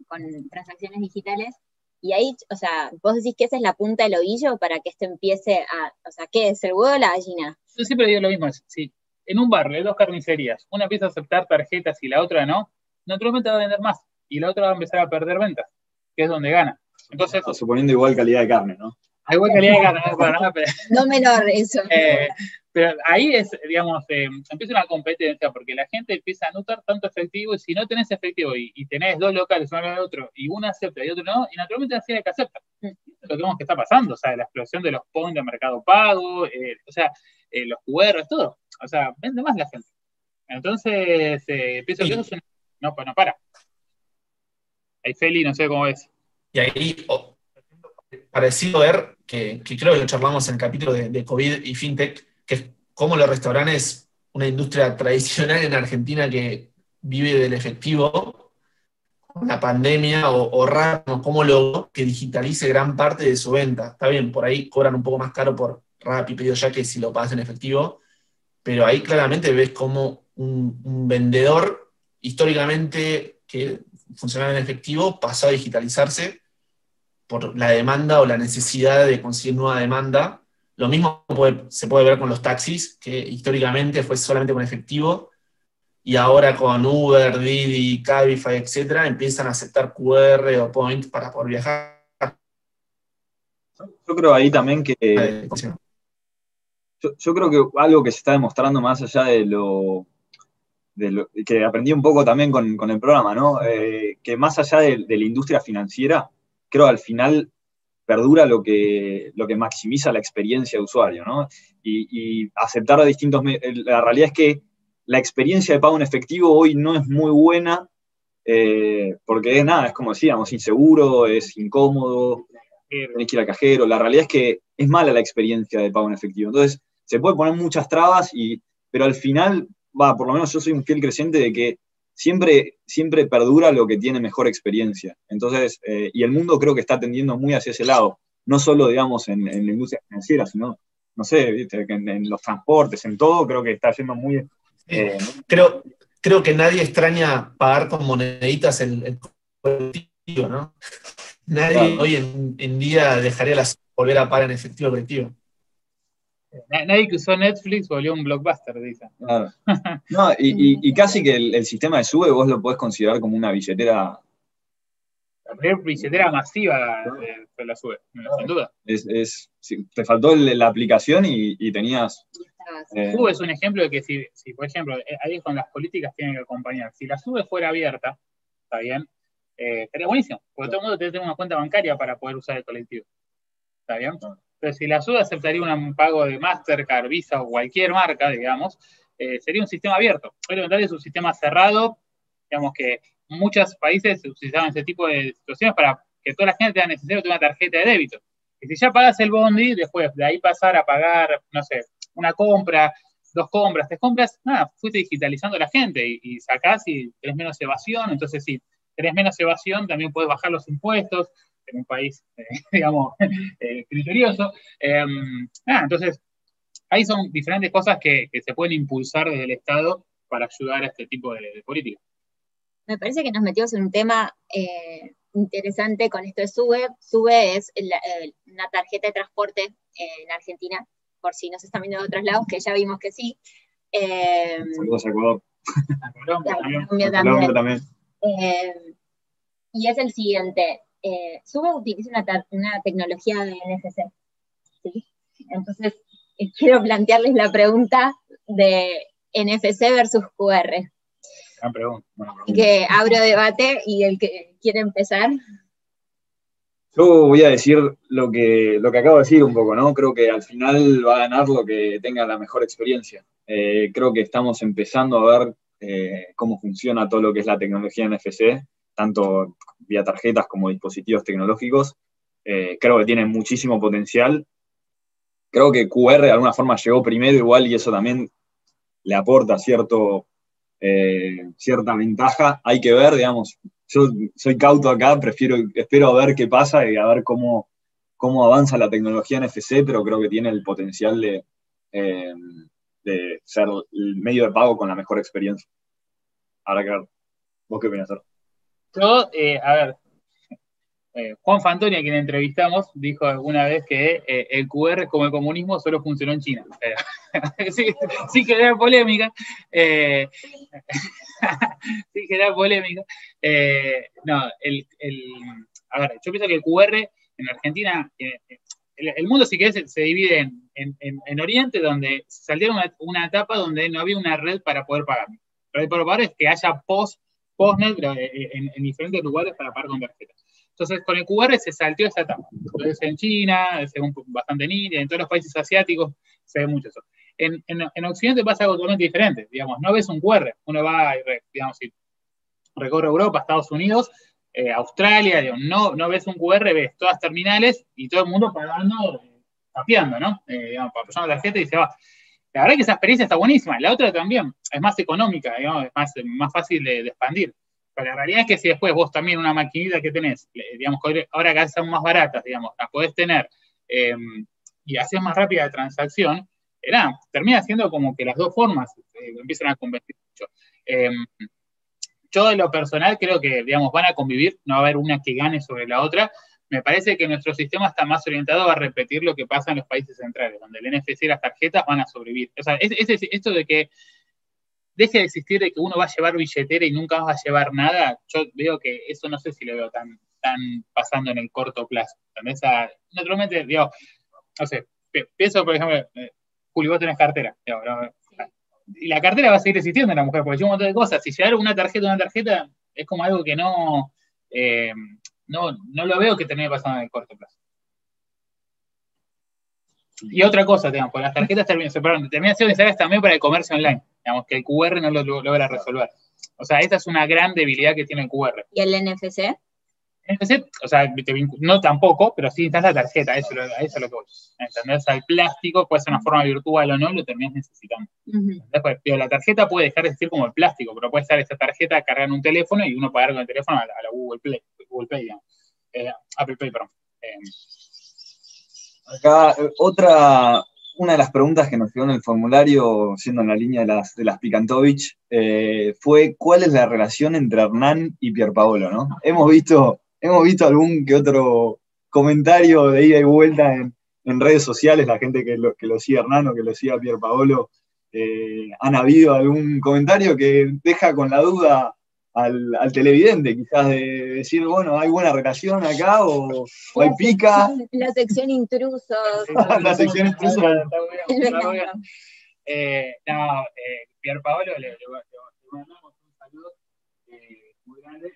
transacciones digitales, y ahí, o sea, vos decís que esa es la punta del ovillo para que esto empiece a, o sea, ¿qué es el huevo o la gallina? Yo siempre digo lo mismo, si en un barrio hay dos carnicerías, una empieza a aceptar tarjetas y la otra no, naturalmente va a vender más y la otra va a empezar a perder ventas, que es donde gana. Entonces, suponiendo igual calidad de carne, ¿no? Hay igual calidad de carne, ¿no? Pero, no menor eso. Eh, pero ahí es, digamos, eh, empieza una competencia porque la gente empieza a notar tanto efectivo y si no tenés efectivo y, tenés dos locales, uno al otro, y uno acepta y otro no, y naturalmente así hay que aceptar. Mm. Lo que vemos que está pasando, o sea, la explosión de los points de mercado pago, eh, o sea, los QR, todo. O sea, vende más la gente. Entonces, pienso que eso es una no, pues no para. Ahí Feli, no sé cómo es. Y ahí, oh, parecido ver, que, creo que lo charlamos en el capítulo de, COVID y FinTech, que es cómo los restaurantes, una industria tradicional en Argentina que vive del efectivo, la pandemia o, o raro, cómo logró que digitalice gran parte de su venta. Está bien, por ahí cobran un poco más caro por Rappi, pedido ya que si lo pagas en efectivo, pero ahí claramente ves cómo un vendedor históricamente que funcionaba en efectivo pasó a digitalizarse por la demanda o la necesidad de conseguir nueva demanda. Lo mismo se puede ver con los taxis, que históricamente fue solamente con efectivo, y ahora con Uber, Didi, Cabify, etcétera, empiezan a aceptar QR o Point para poder viajar. Yo creo ahí también que. yo creo que algo que se está demostrando más allá de lo que aprendí un poco también con, el programa, ¿no? Eh, que más allá de, la industria financiera, creo al final perdura lo que, lo que maximiza la experiencia de usuario, ¿no? Y, aceptar a distintos... La realidad es que la experiencia de pago en efectivo hoy no es muy buena, eh, porque es nada, es como decíamos, inseguro, es incómodo, tenés que ir al cajero. La realidad es que es mala la experiencia de pago en efectivo. Entonces, se puede poner muchas trabas, y, pero al final va, por lo menos yo soy un fiel creciente de que siempre, siempre perdura lo que tiene mejor experiencia. Entonces, eh, y el mundo creo que está tendiendo muy hacia ese lado, no solo, digamos, en, la industria financiera, sino, no sé, En, los transportes, en todo, creo que está yendo muy... Eh, creo, creo que nadie extraña pagar con moneditas el, colectivo, ¿no? Nadie hoy en, día dejaría las, volver a pagar en efectivo colectivo. Nadie que usó Netflix volvió un blockbuster, dice. No, y, casi que el, sistema de sube vos lo podés considerar como una billetera. La primera billetera masiva de, la sube, sin duda. Es, te faltó la aplicación y, tenías. Eh, sube es un ejemplo de que si, si, por ejemplo, eh, ahí con las políticas tienen que acompañar. Si la sube fuera abierta, está bien, eh, sería buenísimo, porque todo el mundo tiene una cuenta bancaria para poder usar el colectivo. ¿Está bien? Entonces, si la SUDA aceptaría un pago de Mastercard, Visa o cualquier marca, digamos, eh, sería un sistema abierto. Obviamente es un sistema cerrado, digamos que muchos países utilizaban ese tipo de situaciones para que toda la gente tenga necesario tener una tarjeta de débito. Y si ya pagas el bondi, después de ahí pasar a pagar, no sé, una compra, dos compras, tres compras, nada, fuiste digitalizando a la gente y, sacás y tenés menos evasión, entonces si tenés menos evasión también puedes bajar los impuestos en un país, eh, digamos, eh, criterioso. Em, entonces, ahí son diferentes cosas que, se pueden impulsar desde el Estado para ayudar a este tipo de, de políticas. Me parece que nos metimos en un tema eh, interesante con esto de SUBE. SUBE es una tarjeta de transporte en Argentina por si nos están viendo de otros lados, que ya vimos que sí. Eh, Saludos a Ecuador. Colombia también. también. Eh, y es el siguiente. Eh, Sube utiliza una, tecnología de NFC. ¿sí? Entonces, eh, quiero plantearles la pregunta de NFC versus QR. Gran pregunta. Que abro debate y el que quiere empezar. Yo voy a decir lo que, lo que acabo de decir un poco, ¿no? Creo que al final va a ganar lo que tenga la mejor experiencia. Eh, creo que estamos empezando a ver eh, cómo funciona todo lo que es la tecnología NFC, tanto vía tarjetas como dispositivos tecnológicos. Eh, creo que tiene muchísimo potencial. Creo que QR de alguna forma llegó primero igual y eso también le aporta cierto, cierta ventaja. Hay que ver, digamos, yo soy cauto acá, prefiero, espero a ver qué pasa y a ver cómo, cómo avanza la tecnología NFC, pero creo que tiene el potencial de, eh, de ser el medio de pago con la mejor experiencia. Ahora que ver, ¿vos qué opinas? Yo, eh, a ver, eh, Juan Fantoni, a quien entrevistamos, dijo alguna vez que eh, el QR como el comunismo solo funcionó en China. sí, sí que era polémica. Eh, sí que era polémica. no, el, a ver, yo pienso que el QR en Argentina, el, mundo si querés se, divide en, Oriente, donde salieron una, etapa donde no había una red para poder pagar. Red para pagar es que haya post, postnet en, en diferentes lugares para pagar con tarjetas. Entonces, con el QR se salteó esa etapa. Entonces, en China, según bastante en India, en todos los países asiáticos, se ve mucho eso. En, en, Occidente pasa algo totalmente diferente. Digamos, no ves un QR. Uno va, digamos, si recorre Europa, Estados Unidos, eh, Australia, digamos, no, no ves un QR, ves todas terminales y todo el mundo pagando, tapeando, ¿no? Eh, digamos, para la tarjeta y se va. La verdad que esa experiencia está buenísima. La otra también es más económica, digamos, es más, más fácil de expandir. Pero la realidad es que si después vos también una maquinita que tenés, digamos, ahora que son más baratas, digamos, las podés tener em, y haces más rápida la transacción, termina siendo como que las dos formas eh, empiezan a convertir mucho. Em, yo de lo personal creo que, digamos, van a convivir, no va a haber una que gane sobre la otra. Me parece que nuestro sistema está más orientado a repetir lo que pasa en los países centrales, donde el NFC y las tarjetas van a sobrevivir. O sea, es, esto de que deje de existir de que uno va a llevar billetera y nunca va a llevar nada, yo veo que eso no sé si lo veo tan, tan pasando en el corto plazo. naturalmente, digo, no sé, pienso, por ejemplo, eh, Julio, vos tenés cartera. y la cartera va a seguir existiendo en la mujer, porque hay un montón de cosas. Si llevar una tarjeta, una tarjeta, es como algo que no, eh, no, no lo veo que termine pasando en el corto plazo. Y otra cosa, digamos, las tarjetas terminan, terminan siendo necesarias también para el comercio online digamos, que el QR no lo logra resolver. O sea, esa es una gran debilidad que tiene el QR. ¿Y el NFC? NFC, o sea, no tampoco, pero sí necesitas la tarjeta, eso, eso es lo que voy. ¿Entendés? O sea, el plástico puede ser una forma virtual o no, lo terminas necesitando. Después, pero la tarjeta puede dejar de existir como el plástico, pero puede estar esta tarjeta cargada en un teléfono y uno pagar con el teléfono a la, Google Play, Google Pay, digamos. Eh, Apple Pay, perdón. Eh, Acá, eh, otra, una de las preguntas que nos quedó en el formulario, siendo en la línea de las, de las Picantovich, eh, fue cuál es la relación entre Hernán y Pierpaolo, ¿no? Hemos visto, hemos visto algún que otro comentario de ida y vuelta en, redes sociales, la gente que lo, que lo sigue Hernán o que lo sigue a Pierpaolo, eh, han habido algún comentario que deja con la duda al, televidente, quizás de decir, bueno, hay buena relación acá o, hay pica. La sección intrusos. la sección intrusos. eh, no, eh, Pier Paolo, le, le, mandamos un saludo eh, muy grande.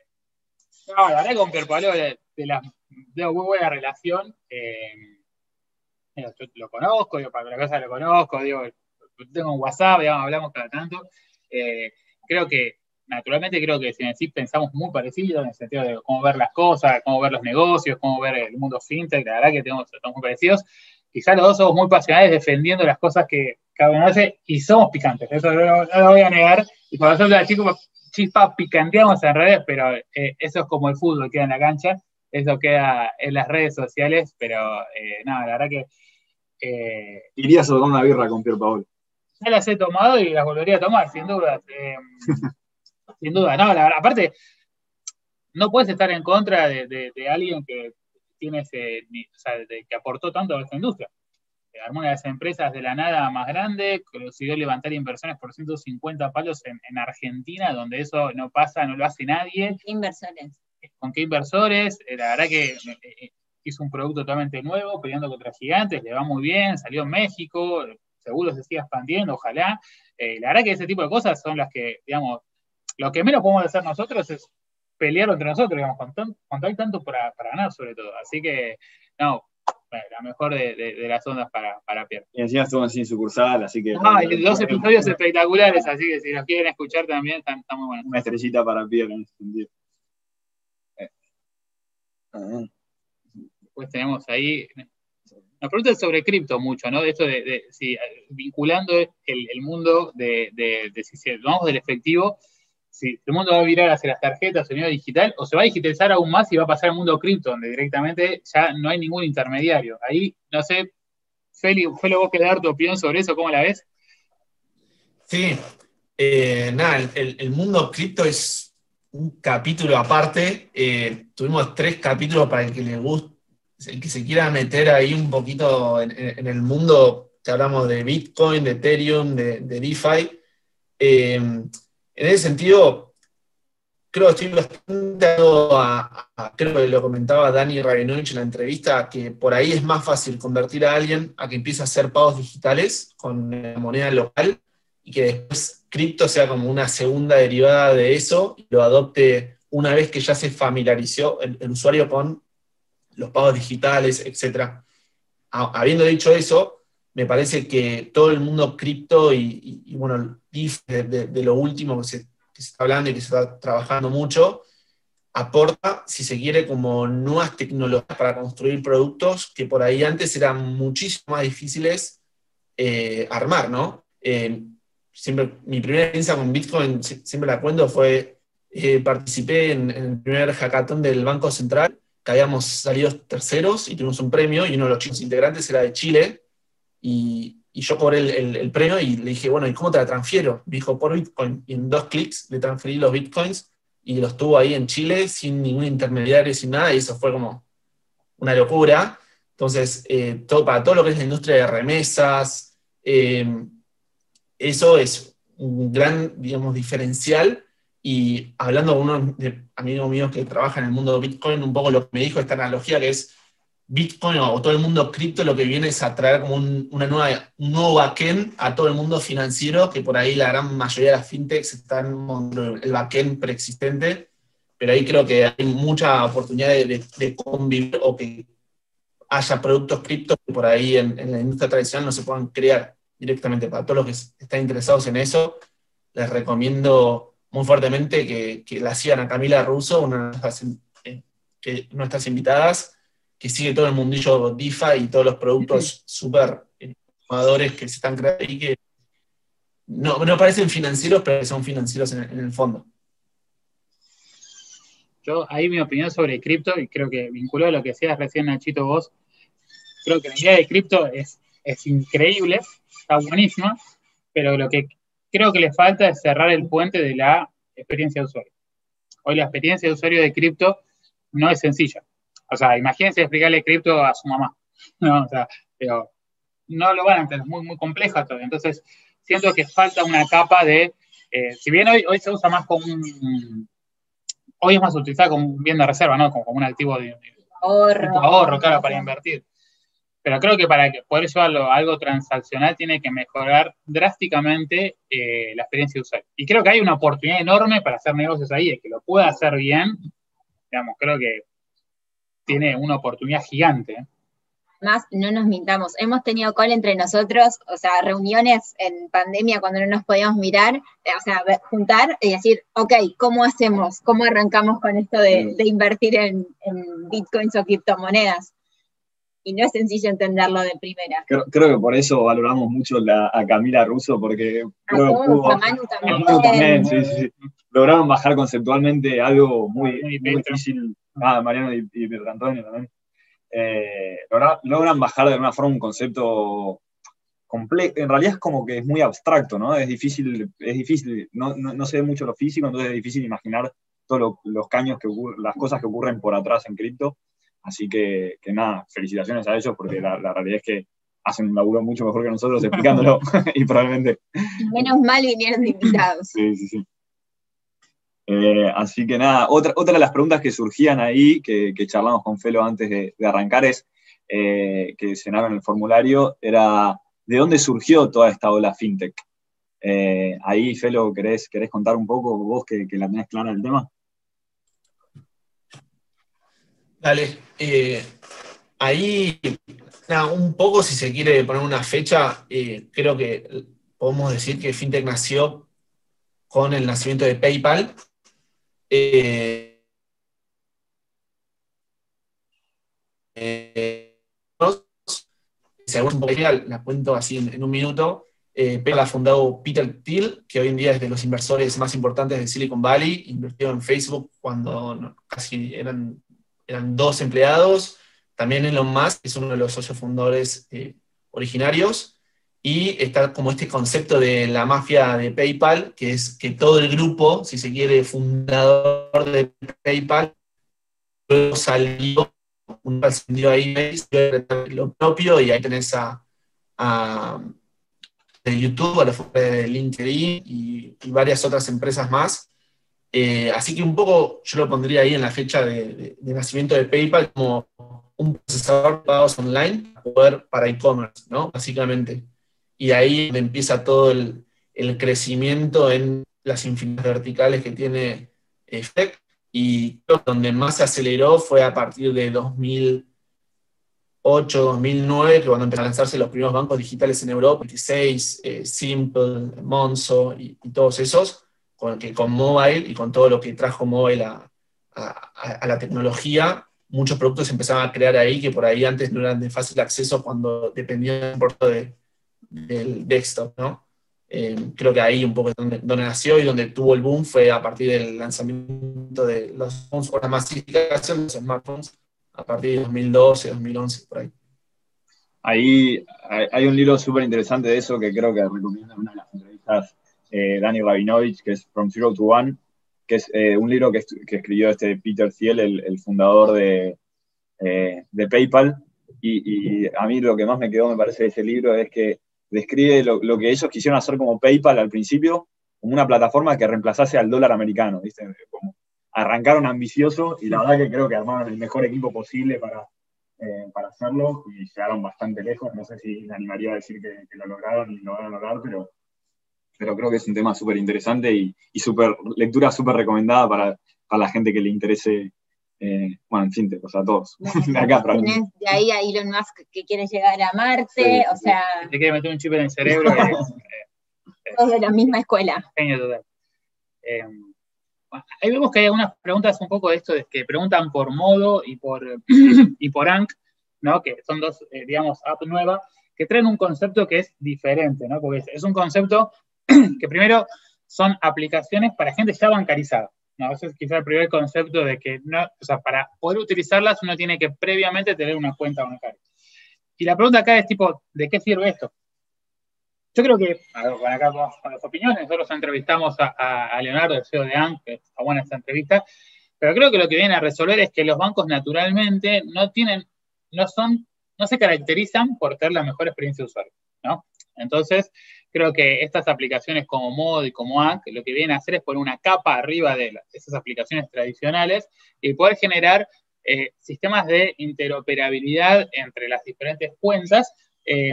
No, la verdad con Pierre Pablo de, la, muy buena relación. Eh, yo lo conozco, digo, para la casa lo conozco, digo, tengo un WhatsApp, digamos, hablamos cada tanto. Eh, creo que, naturalmente, creo que si en sí pensamos muy parecido en el sentido de cómo ver las cosas, cómo ver los negocios, cómo ver el mundo fintech, la verdad que tenemos, estamos muy parecidos. Quizás los dos somos muy pasionales defendiendo las cosas que cada uno hace y somos picantes, eso no, lo voy a negar. Y cuando nosotros chicos chispa picanteamos en redes, pero eh, eso es como el fútbol, queda en la cancha, eso queda en las redes sociales, pero eh, nada, la verdad que... Eh, Irías a tomar una birra con Pier Paolo. Ya las he tomado y las volvería a tomar, sin duda. sin duda, no, la verdad, aparte, no puedes estar en contra de, alguien que tiene ese, o sea, que aportó tanto a esta industria armó una de las empresas de la nada más grande, consiguió levantar inversiones por 150 palos en, Argentina, donde eso no pasa, no lo hace nadie. ¿Qué inversores? ¿Con qué inversores? Eh, la verdad que eh, eh, hizo un producto totalmente nuevo, peleando contra gigantes, le va muy bien, salió en México, seguro se sigue expandiendo, ojalá. la verdad que ese tipo de cosas son las que, digamos, lo que menos podemos hacer nosotros es pelear entre nosotros, digamos, cuando, hay tanto para, para ganar sobre todo. Así que, no, la mejor de, las ondas para, para Pierre. Y encima estuvo sin sucursal, así que. Ah, dos episodios espectaculares, así que si los quieren escuchar también, están, muy buenos. Una estrellita para Pierre en ese sentido. Eh. Después tenemos ahí. Nos preguntan sobre cripto mucho, ¿no? De esto de, si, vinculando el, el mundo de, de, si vamos del efectivo si el mundo va a virar hacia las tarjetas o el digital, o se va a digitalizar aún más y va a pasar al mundo cripto, donde directamente ya no hay ningún intermediario. Ahí, no sé, Feli, Feli, vos querés dar tu opinión sobre eso, ¿cómo la ves? Sí, eh, nada, el, mundo cripto es un capítulo aparte. Eh, tuvimos tres capítulos para el que le guste, el que se quiera meter ahí un poquito en, el mundo, que hablamos de Bitcoin, de Ethereum, de, de DeFi. Eh, en ese sentido, creo que estoy bastante a, lo comentaba Dani Rabinovich en la entrevista, que por ahí es más fácil convertir a alguien a que empiece a hacer pagos digitales con la moneda local y que después cripto sea como una segunda derivada de eso y lo adopte una vez que ya se familiarizó el, usuario con los pagos digitales, etc. Habiendo dicho eso, me parece que todo el mundo cripto y, bueno, de, de, lo último que se, está hablando y que se está trabajando mucho, aporta, si se quiere, como nuevas tecnologías para construir productos que por ahí antes eran muchísimo más difíciles eh, armar, ¿no? Eh, siempre, mi primera experiencia con Bitcoin, siempre la cuento, fue, eh, participé en, en, el primer hackathon del Banco Central, que habíamos salido terceros y tuvimos un premio, y uno de los chicos integrantes era de Chile, y, yo cobré el, premio y le dije, bueno, ¿y cómo te la transfiero? Me dijo, por Bitcoin. Y en dos clics le transferí los Bitcoins y los tuvo ahí en Chile sin ningún intermediario, sin nada, y eso fue como una locura. Entonces, eh, todo, para todo lo que es la industria de remesas, eh, eso es un gran, digamos, diferencial. Y hablando con unos amigos míos que trabajan en el mundo de Bitcoin, un poco lo que me dijo esta analogía que es, Bitcoin o todo el mundo cripto lo que viene es a traer como un, una nueva, un nuevo backend a todo el mundo financiero, que por ahí la gran mayoría de las fintechs están en el backend preexistente, pero ahí creo que hay mucha oportunidad de, convivir o que haya productos cripto que por ahí en, la industria tradicional no se puedan crear directamente. Para todos los que están interesados en eso, les recomiendo muy fuertemente que, que la sigan a Camila Russo, una de nuestras, eh, nuestras invitadas, que sigue todo el mundillo DeFi y todos los productos súper innovadores que se están creando y que no, no parecen financieros, pero son financieros en, el fondo. Yo, ahí mi opinión sobre cripto, y creo que vinculó a lo que decías recién, Nachito, vos, creo que la idea de cripto es, es increíble, está buenísima, pero lo que creo que le falta es cerrar el puente de la experiencia de usuario. Hoy la experiencia de usuario de cripto no es sencilla. O sea, imagínense explicarle cripto a su mamá. No, o sea, pero no lo van a entender, es muy, muy compleja todavía. Entonces, siento que falta una capa de, eh, si bien hoy, hoy se usa más como un, hoy es más utilizado como un bien de reserva, ¿no? Como, un activo de, ahorro. ahorro, claro, para invertir. Pero creo que para poder llevarlo a algo transaccional tiene que mejorar drásticamente eh, la experiencia de usuario. Y creo que hay una oportunidad enorme para hacer negocios ahí, el que lo pueda hacer bien digamos, creo que tiene una oportunidad gigante. ¿eh? Más, no nos mintamos, hemos tenido call entre nosotros, o sea, reuniones en pandemia cuando no nos podíamos mirar, eh, o sea, juntar y decir, ok, ¿cómo hacemos? ¿Cómo arrancamos con esto de, de invertir en, en bitcoins o criptomonedas? y no es sencillo entenderlo de primera. Creo, creo, que por eso valoramos mucho la, a Camila Russo, porque a, todos, a Manu también. A Manu también sí, sí, sí. Lograron bajar conceptualmente algo muy, muy, muy difícil. Ah, Mariano y, y Pedro Antonio también. Eh, logran, logran bajar de una forma un concepto complejo. En realidad es como que es muy abstracto, ¿no? Es difícil, es difícil, no, no, no se ve mucho lo físico, entonces es difícil imaginar todos lo, los caños que ocurren, las cosas que ocurren por atrás en cripto. Así que, que, nada, felicitaciones a ellos porque la, la, realidad es que hacen un laburo mucho mejor que nosotros explicándolo y probablemente... Menos mal vinieron de invitados. sí, sí, sí. Eh, así que nada, otra, otra de las preguntas que surgían ahí, que, charlamos con Felo antes de, arrancar, es eh, que llenaron el formulario, era ¿de dónde surgió toda esta ola fintech? Eh, ahí, Felo, ¿querés, ¿querés contar un poco vos que, la tenés clara el tema? Dale. Eh, ahí, un poco, si se quiere poner una fecha, creo que podemos decir que FinTech nació con el nacimiento de PayPal. Eh, según la cuento así en, un minuto. PayPal ha fundado Peter Thiel, que hoy en día es de los inversores más importantes de Silicon Valley, invirtió en Facebook cuando no, casi eran eran dos empleados, también Elon Musk es uno de los socios fundadores eh, originarios, y está como este concepto de la mafia de PayPal, que es que todo el grupo, si se quiere, fundador de PayPal, luego salió, salió ahí lo propio, y ahí tenés a, de YouTube, a la de LinkedIn y, varias otras empresas más eh, así que un poco yo lo pondría ahí en la fecha de, nacimiento de PayPal como un procesador de pagos online poder para e-commerce, ¿no? Básicamente. Y ahí empieza todo el, crecimiento en las infinitas verticales que tiene eh, FEC. Y donde más se aceleró fue a partir de 2008, 2009, que cuando empezaron a lanzarse los primeros bancos digitales en Europa, 26, eh, Simple, Monzo y, todos esos con, que con mobile y con todo lo que trajo mobile a, a, la tecnología, muchos productos se empezaban a crear ahí que por ahí antes no eran de fácil acceso cuando dependían de, del desktop, ¿no? Eh, creo que ahí un poco es donde, donde, nació y donde tuvo el boom fue a partir del lanzamiento de los phones o la masificación de los smartphones a partir de 2012, 2011, por ahí. Ahí hay un libro súper interesante de eso que creo que recomiendo en una de las entrevistas eh, Dani Rabinovich, que es From Zero to One, que es eh, un libro que, que, escribió este Peter Thiel, el, el fundador de, eh, de PayPal. Y, y, a mí lo que más me quedó, me parece, de ese libro es que describe lo, que ellos quisieron hacer como PayPal al principio, como una plataforma que reemplazase al dólar americano. ¿viste? Arrancaron ambicioso y la verdad que creo que armaron el mejor equipo posible para, eh, para hacerlo y llegaron bastante lejos. No sé si me animaría a decir que, lo lograron y lo van lograr, pero pero creo que es un tema súper interesante y, y super, lectura súper recomendada para, para, la gente que le interese, eh, bueno, en fin, o sea, todos. de, acá, de ahí a Elon Musk que quiere llegar a Marte, sí, o sea... Te quiere meter un chip en el cerebro. que, eh, todos de la misma escuela. Genio total. Eh, ahí vemos que hay algunas preguntas un poco de esto, de que preguntan por modo y por, y por ANC, ¿no? que son dos, eh, digamos, apps nuevas, que traen un concepto que es diferente, ¿no? porque es, es un concepto que primero son aplicaciones para gente ya bancarizada. ¿No? Ese es quizá el primer concepto de que no, o sea, para poder utilizarlas uno tiene que previamente tener una cuenta bancaria. Y la pregunta acá es tipo, ¿de qué sirve esto? Yo creo que, bueno, acá vamos con las opiniones, nosotros entrevistamos a, Leonardo, el CEO de ANC, que está buena esta entrevista, pero creo que lo que viene a resolver es que los bancos naturalmente no tienen, no son, no se caracterizan por tener la mejor experiencia de usuario, ¿no? Entonces, creo que estas aplicaciones como Mod y como ANC lo que vienen a hacer es poner una capa arriba de esas aplicaciones tradicionales y poder generar eh, sistemas de interoperabilidad entre las diferentes cuentas, eh,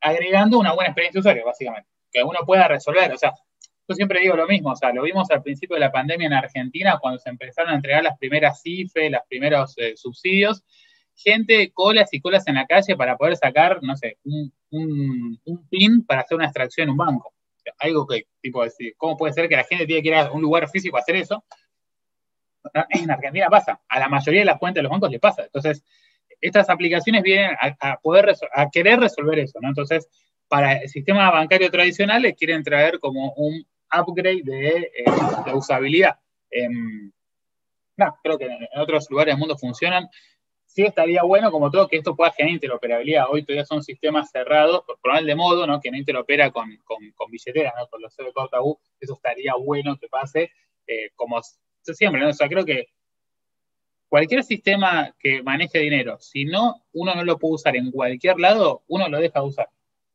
agregando una buena experiencia de usuario, básicamente, que uno pueda resolver. O sea, yo siempre digo lo mismo, o sea, lo vimos al principio de la pandemia en Argentina cuando se empezaron a entregar las primeras CIFE, los primeros eh, subsidios, gente colas y colas en la calle para poder sacar, no sé, un, PIN para hacer una extracción en un banco. Algo que, tipo, decir, ¿cómo puede ser que la gente tiene que ir a un lugar físico a hacer eso? En Argentina pasa, a la mayoría de las cuentas de los bancos les pasa. Entonces, estas aplicaciones vienen a, poder a querer resolver eso. Entonces, para el sistema bancario tradicional les quieren traer como un upgrade de, eh, usabilidad. no, creo que en otros lugares del mundo funcionan. Sí estaría bueno, como todo, que esto pueda generar interoperabilidad. Hoy todavía son sistemas cerrados, por probar de modo, que no interopera con, con, con billeteras, ¿no? con los CB U. Eso estaría bueno que pase, eh, como siempre. ¿no? O sea, creo que cualquier sistema que maneje dinero, si no, uno no lo puede usar en cualquier lado, uno lo deja de usar.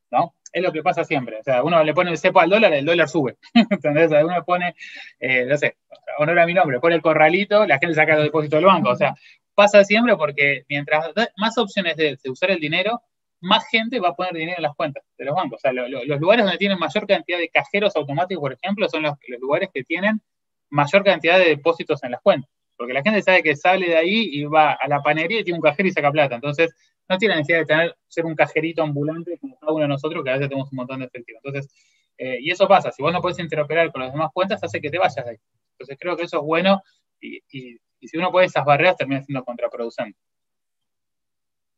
¿no? Es lo que pasa siempre. O sea, uno le pone el cepo al dólar, el dólar sube. ¿Entendés? Uno pone, eh, no sé, honor a mi nombre, pone el corralito, la gente saca los depósitos del banco. O sea, pasa siempre porque mientras más opciones de, usar el dinero, más gente va a poner dinero en las cuentas de los bancos. O sea, los lugares donde tienen mayor cantidad de cajeros automáticos, por ejemplo, son los, lugares que tienen mayor cantidad de depósitos en las cuentas. Porque la gente sabe que sale de ahí y va a la panería y tiene un cajero y saca plata. Entonces, no tiene necesidad de tener, ser un cajerito ambulante como cada uno de nosotros, que a veces tenemos un montón de efectivo. Entonces, eh, y eso pasa, si vos no puedes interoperar con las demás cuentas, hace que te vayas de ahí. Entonces, creo que eso es bueno y, si uno puede esas barreras, termina siendo contraproducente.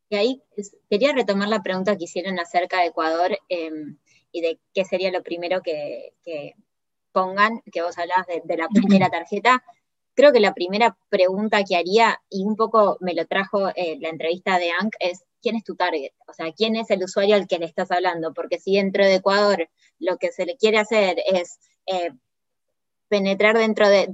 Y ahí quería retomar la pregunta que hicieron acerca de Ecuador em, y de qué sería lo primero que, pongan, que vos hablabas de, de, la primera tarjeta creo que la primera pregunta que haría, y un poco me lo trajo eh, la entrevista de Ank, es ¿quién es tu target? O sea, ¿quién es el usuario al que le estás hablando? Porque si dentro de Ecuador lo que se le quiere hacer es eh, penetrar dentro del,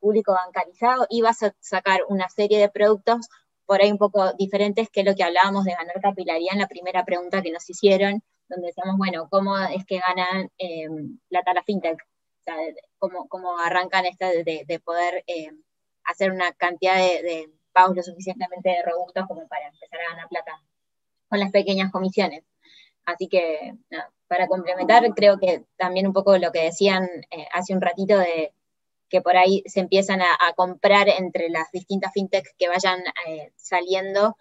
público bancarizado y vas a sacar una serie de productos por ahí un poco diferentes que lo que hablábamos de ganar capilaridad en la primera pregunta que nos hicieron, donde decíamos, bueno, ¿cómo es que ganan eh, plata la fintech? cómo, arrancan esta de, poder eh, hacer una cantidad de, pagos lo suficientemente robustos como para empezar a ganar plata con las pequeñas comisiones. Así que, para complementar, creo que también un poco lo que decían eh, hace un ratito de que por ahí se empiezan a, comprar entre las distintas fintechs que vayan eh, saliendo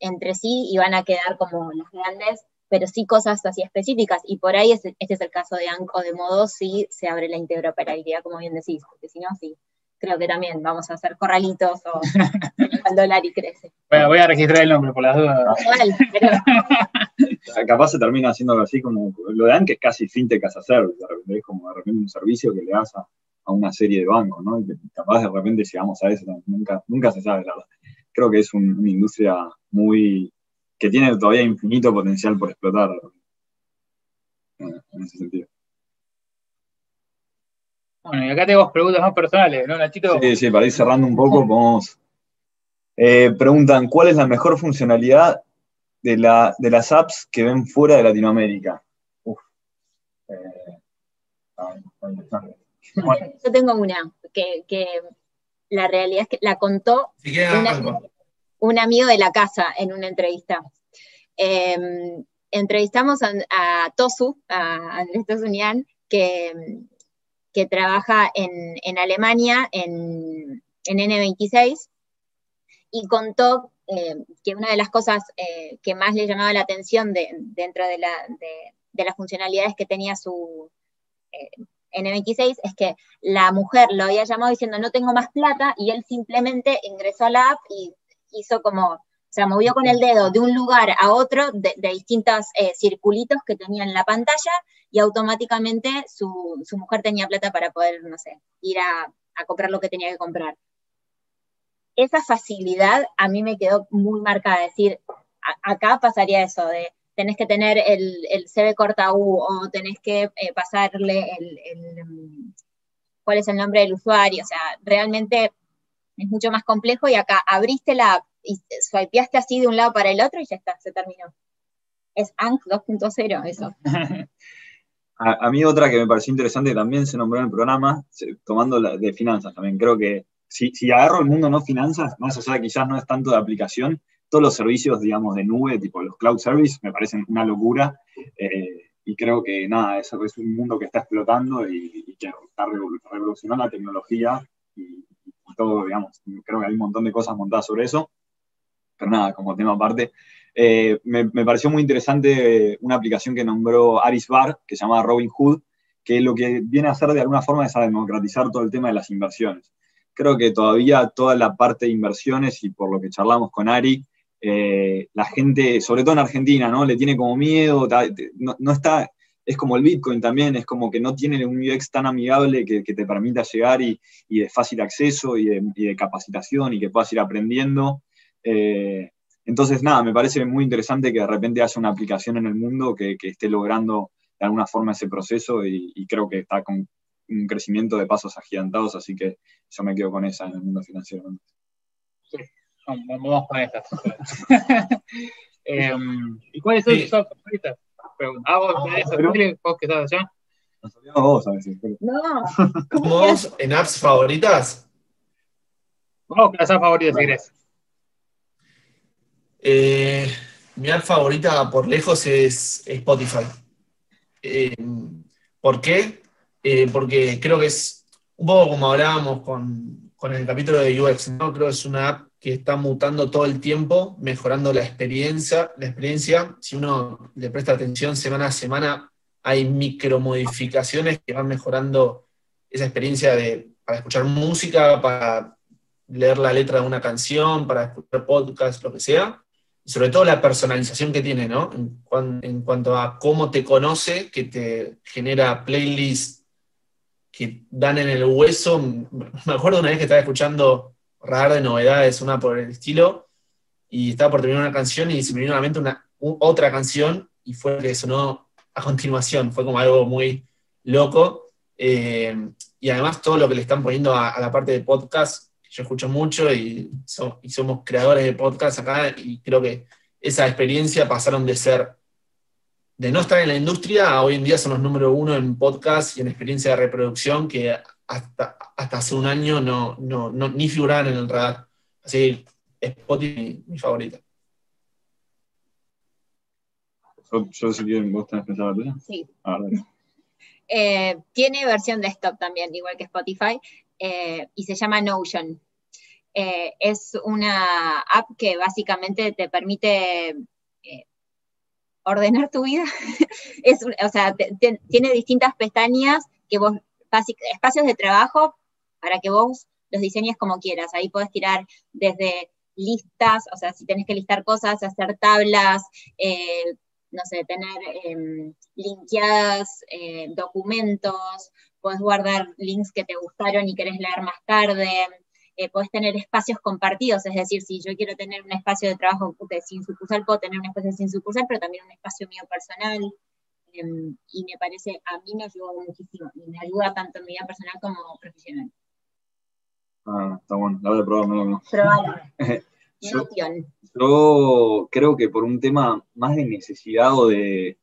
entre sí y van a quedar como las grandes pero sí cosas así específicas. Y por ahí este, es el caso de ANCO de modo, sí se abre la interoperabilidad, como bien decís, porque si no, sí, creo que también vamos a hacer corralitos o el dólar y crece. Bueno, voy a registrar el nombre por las dudas. Capaz se termina haciendo así como lo de que es casi fintech as a service, es como de repente un servicio que le das a, una serie de bancos, ¿no? Y capaz de repente llegamos a eso, nunca, nunca se sabe, la verdad. Creo que es una industria muy que tiene todavía infinito potencial por explotar en ese sentido. Bueno, y acá tenemos preguntas más personales, ¿no, Nachito? Sí, sí, para ir cerrando un poco, vamos. Eh, preguntan, ¿cuál es la mejor funcionalidad de, las apps que ven fuera de Latinoamérica? Uf. Eh, Yo tengo una, que, la realidad es que la contó un amigo de la casa en una entrevista. Em, entrevistamos a, Tosu, a Andrés Unián, que, que trabaja en, Alemania en, N26 y contó em, que una de las cosas eh, que más le llamaba la atención dentro de, las funcionalidades que tenía su eh, N26 es que la mujer lo había llamado diciendo no tengo más plata y él simplemente ingresó a la app y hizo como, o sea, movió con el dedo de un lugar a otro de, distintos eh, circulitos que tenía en la pantalla y automáticamente su, mujer tenía plata para poder, no sé, ir a, comprar lo que tenía que comprar. Esa facilidad a mí me quedó muy marcada, es decir, acá pasaría eso de tenés que tener el, el CB corta U o tenés que eh, pasarle el, mm, cuál es el nombre del usuario, o sea, realmente es mucho más complejo y acá abriste la app y swipeaste así de un lado para el otro y ya está, se terminó. Es ANC 2.0 eso. a, mí otra que me pareció interesante también se nombró en el programa, tomando la, de finanzas también. Creo que si, agarro el mundo no finanzas, más allá de quizás no es tanto de aplicación, todos los servicios, digamos, de nube, tipo los cloud service, me parecen una locura. Eh, y creo que nada, eso es un mundo que está explotando y, que está revolucionando la tecnología y, todo, digamos, creo que hay un montón de cosas montadas sobre eso. Pero nada, como tema aparte, eh, me, me, pareció muy interesante una aplicación que nombró Aris Bar, que se llama Robin Hood, que lo que viene a hacer de alguna forma es a democratizar todo el tema de las inversiones. Creo que todavía toda la parte de inversiones y por lo que charlamos con Ari, eh, la gente, sobre todo en Argentina, ¿no? Le tiene como miedo, no, está, es como el Bitcoin también, es como que no tiene un UX tan amigable que, te permita llegar y, de fácil acceso y de, capacitación y que puedas ir aprendiendo. Eh, entonces, nada, me parece muy interesante que de repente haya una aplicación en el mundo que, esté logrando de alguna forma ese proceso y, creo que está con un crecimiento de pasos agigantados, así que yo me quedo con esa en el mundo financiero. Sí, vamos con esta. Em, ¿Y cuáles son tus favoritas? Ah, vos, vos que estás allá. Nos olvidamos vos a veces. No. ¿Cómo vos en apps favoritas? Vamos con las apps favoritas si querés. Eh, mi app favorita por lejos es Spotify. Eh, ¿Por qué? Eh, porque creo que es un poco como hablábamos con, el capítulo de UX, ¿no? Creo que es una app que está mutando todo el tiempo, mejorando la experiencia, la experiencia. Si uno le presta atención semana a semana, hay micromodificaciones que van mejorando esa experiencia de, para escuchar música, para leer la letra de una canción, para escuchar podcast, lo que sea sobre todo la personalización que tiene, ¿no? En, cuanto a cómo te conoce, que te genera playlists que dan en el hueso. Me acuerdo una vez que estaba escuchando Radar de Novedades, una por el estilo, y estaba por terminar una canción y se me vino a la mente una, otra canción y fue que sonó a continuación. Fue como algo muy loco. Eh, y además todo lo que le están poniendo a la parte de podcast yo escucho mucho y, somos creadores de podcast acá y creo que esa experiencia pasaron de ser, de no estar en la industria hoy en día son los número uno en podcast y en experiencia de reproducción que hasta, hasta hace un año no, no, ni figuraban en el radar. Así Spotify mi, mi favorita. Yo, si quieren, ¿vos tenés pensado la Sí. Ah, eh, tiene versión desktop también, igual que Spotify. Eh, y se llama Notion. Eh, es una app que básicamente te permite eh, ordenar tu vida. o sea, tiene distintas pestañas que vos, espacios de trabajo para que vos los diseñes como quieras. Ahí puedes tirar desde listas, o sea, si tenés que listar cosas, hacer tablas, no sé, tener em, linkeadas documentos, puedes guardar links que te gustaron y querés leer más tarde, eh, puedes tener espacios compartidos, es decir, si yo quiero tener un espacio de trabajo sin sucursal, puedo tener un espacio sin sucursal, pero también un espacio mío personal. Em, y me parece, a mí me ayuda muchísimo, y me ayuda tanto en mi vida personal como profesional. Ah, está bueno, la voy a probar, no, no. yo, yo creo que por un tema más de necesidad o de,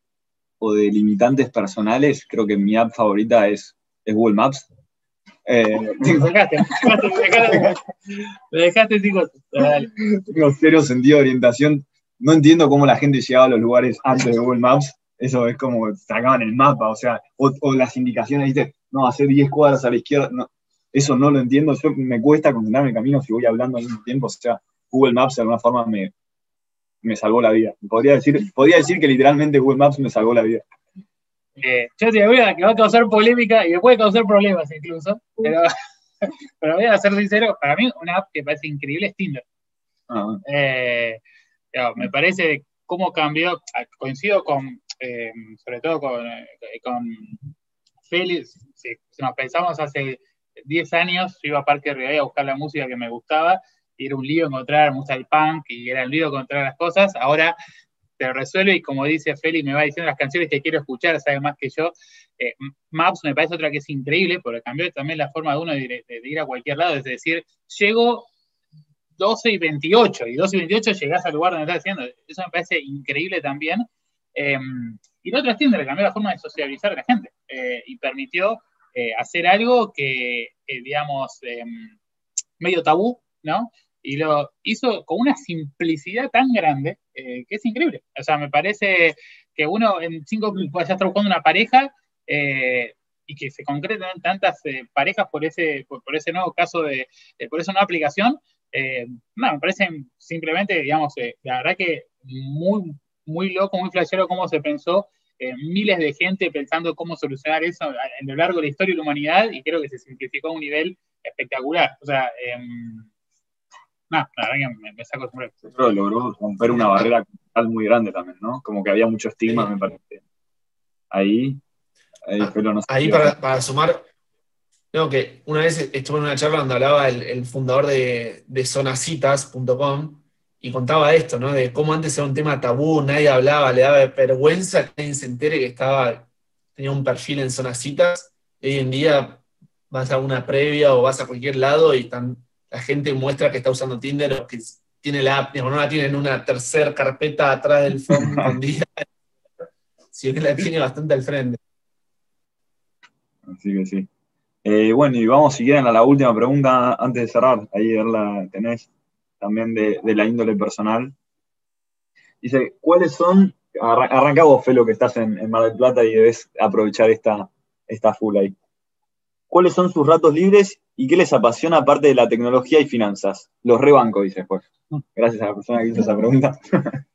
o de limitantes personales, creo que mi app favorita es es Google Maps. Eh, me dejaste, me Tengo cero sentido de orientación. No entiendo cómo la gente llegaba a los lugares antes de Google Maps. Eso es como sacaban el mapa, o sea, o, las indicaciones, dice, no, hacer 10 cuadras a la izquierda. Eso no lo entiendo. Yo me cuesta concentrarme el camino si voy hablando al mismo tiempo. O sea, Google Maps de alguna forma me, me salvó la vida. Podría decir, podría decir que literalmente Google Maps me salvó la vida. Eh, yo te voy a que va a causar polémica y me puede causar problemas incluso, pero, pero voy a ser sincero, para mí una app que parece increíble es Tinder. Ah. Eh, me parece cómo cambió, ah, coincido con, eh, sobre todo con, con Félix, si, nos pensamos hace 10 años, yo iba a Parque Rivadavia a buscar la música que me gustaba, y era un lío encontrar del punk, y era un lío encontrar las cosas, ahora te resuelve y como dice Félix, me va diciendo las canciones que quiero escuchar, sabe más que yo. Eh, Maps me parece otra que es increíble, porque cambió también la forma de uno de, ir a cualquier lado, es decir, llego 12 y 28, y 12 y 28 llegás al lugar donde estás haciendo. Eso me parece increíble también. Em, y la otra es cambió la forma de socializar a la gente eh, y permitió eh, hacer algo que, digamos, em, medio tabú, ¿no? Y lo hizo con una simplicidad tan grande eh, que es increíble. O sea, me parece que uno en cinco ya está buscando una pareja eh, y que se concretan tantas eh, parejas por ese, por, ese nuevo caso de, por esa nueva aplicación, no, me parece simplemente, digamos, la verdad que muy, muy loco, muy flashero cómo se pensó miles de gente pensando cómo solucionar eso a, lo largo de la historia de la humanidad y creo que se simplificó a un nivel espectacular. O sea, em, no, la verdad que me, me saco el Creo logró romper una barrera cultural muy grande también, ¿no? Como que había mucho estigma, me parece. Ahí, ahí, ah, pero no ahí para, para, sumar, creo que una vez estuve en una charla donde hablaba el, fundador de, de zonacitas.com y contaba esto, ¿no? De cómo antes era un tema tabú, nadie hablaba, le daba vergüenza que nadie se entere que estaba, tenía un perfil en Zona Citas. Hoy en día vas a una previa o vas a cualquier lado y la gente muestra que está usando Tinder o que tiene la app, no la tiene en una tercera carpeta atrás del fondo día, sino que la tiene bastante al frente. Así que sí. Eh, bueno, y vamos si quieren a la última pregunta antes de cerrar. Ahí la tenés también de, la índole personal. Dice, ¿cuáles son, arranca vos, Felo, que estás en, Mar del Plata y debes aprovechar esta, esta full ahí. ¿Cuáles son sus ratos libres y qué les apasiona aparte de la tecnología y finanzas? Los rebanco, dice después. Gracias a la persona que hizo esa pregunta.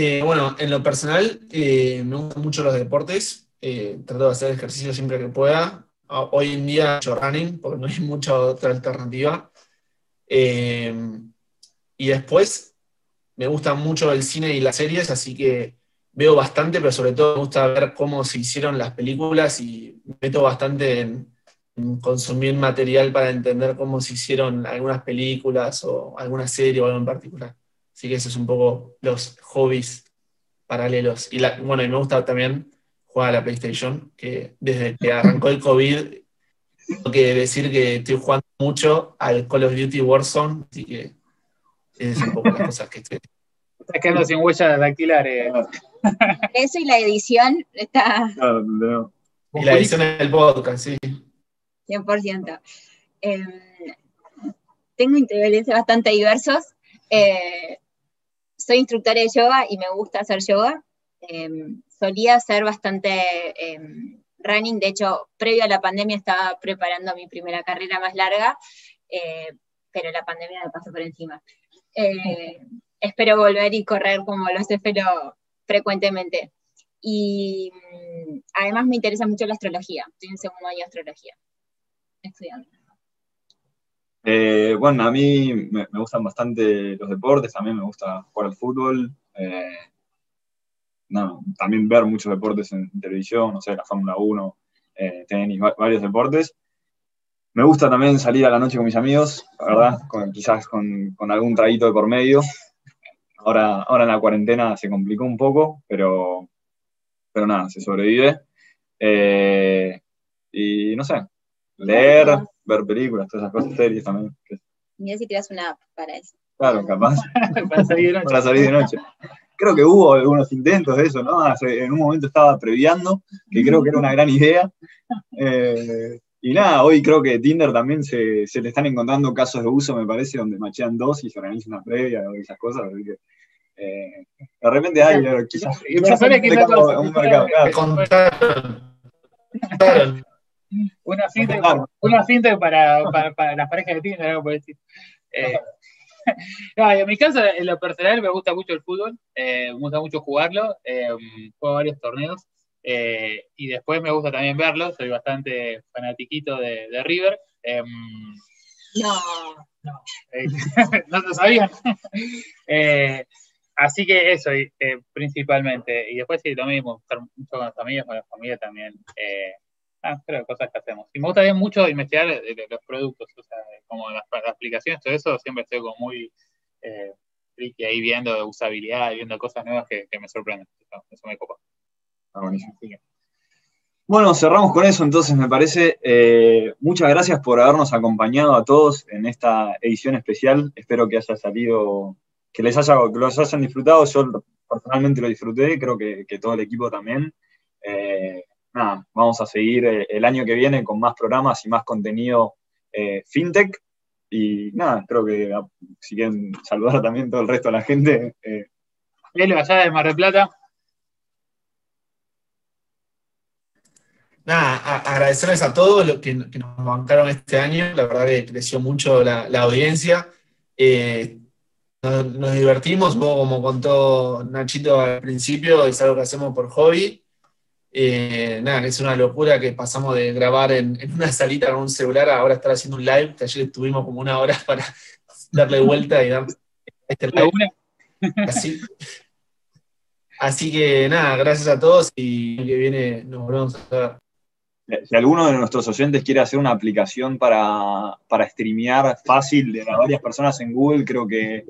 Eh, bueno, en lo personal, eh, me gustan mucho los deportes. Eh, trato de hacer ejercicio siempre que pueda. Ah, hoy en día hecho running, porque no hay mucha otra alternativa. Eh, y después me gusta mucho el cine y las series, así que veo bastante, pero sobre todo me gusta ver cómo se hicieron las películas y me meto bastante en, consumir material para entender cómo se hicieron algunas películas o alguna serie o algo en particular. Así que esos son un poco los hobbies paralelos. Y bueno, y me gusta también juega a la PlayStation, que desde que arrancó el COVID, tengo que decir que estoy jugando mucho al Call of Duty Warzone, así que es un poco las cosas que estoy. Estás quedando sin huellas dactilares. Eso y la edición está. Y la edición del podcast, sí. 100%. Eh, tengo intereses bastante diversos. Eh, soy instructora de yoga y me gusta hacer yoga. Eh, solía hacer bastante em, running, de hecho, previo a la pandemia estaba preparando mi primera carrera más larga, eh, pero la pandemia me pasó por encima. Eh, espero volver y correr como lo hace Felo frecuentemente. Y mm, además me interesa mucho la astrología, estoy en segundo año de astrología, estudiando. Eh, bueno, a mí me, me, gustan bastante los deportes, también me gusta jugar al fútbol no, también ver muchos deportes en, televisión, no sé, la Fórmula 1, eh, tenis, varios deportes. Me gusta también salir a la noche con mis amigos, la verdad, quizás con, algún traguito de por medio. Ahora, ahora en la cuarentena se complicó un poco, pero, pero nada, se sobrevive. Eh, y no sé, leer, ver películas, todas esas cosas, series también. Mira si tiras una app para eso. Claro, capaz. para salir de noche. Para salir de noche creo que hubo algunos intentos de eso, ¿no? en un momento estaba previando, que creo que era una gran idea. Eh, y nada, hoy creo que Tinder también se, le están encontrando casos de uso, me parece, donde machean dos y se organiza una previa o esas cosas. Así que, eh, de repente hay, quizás, quizás un, mercado. Una cinta, una cinta para, para, para, las parejas de Tinder, algo por decir. Eh, en mi caso, en lo personal, me gusta mucho el fútbol, eh, me gusta mucho jugarlo, eh, juego varios torneos eh, y después me gusta también verlo, soy bastante fanatiquito de, River. no, no, no lo sabían. así que eso, principalmente. Y después sí, lo mismo, estar mucho con las familias, con la familia también. Ah, creo cosas que hacemos. Y me gusta bien mucho investigar los productos, o sea, como las, aplicaciones, todo eso, siempre estoy como muy eh, ahí viendo usabilidad, viendo cosas nuevas que, me sorprenden. Eso, me copa. Ah, bueno, cerramos con eso entonces, me parece. Eh, muchas gracias por habernos acompañado a todos en esta edición especial. Espero que haya salido, que les haya, que los hayan disfrutado. Yo personalmente lo disfruté, creo que, todo el equipo también. Eh, nada, vamos a seguir eh, el año que viene con más programas y más contenido fintech. Y nada, creo que ah, si quieren saludar también todo el resto de la gente. Eh. allá de Mar del Plata. Nada, agradecerles a todos los que, nos bancaron este año. La verdad que creció mucho la, audiencia. Eh, nos, divertimos, como contó Nachito al principio, es algo que hacemos por hobby. Eh, nada, es una locura que pasamos de grabar en, una salita con un celular a ahora estar haciendo un live, que ayer estuvimos como una hora para darle vuelta y dar este live. Así, así que nada, gracias a todos y el que viene nos volvemos a ver. Si alguno de nuestros oyentes quiere hacer una aplicación para, para streamear fácil de varias personas en Google, creo que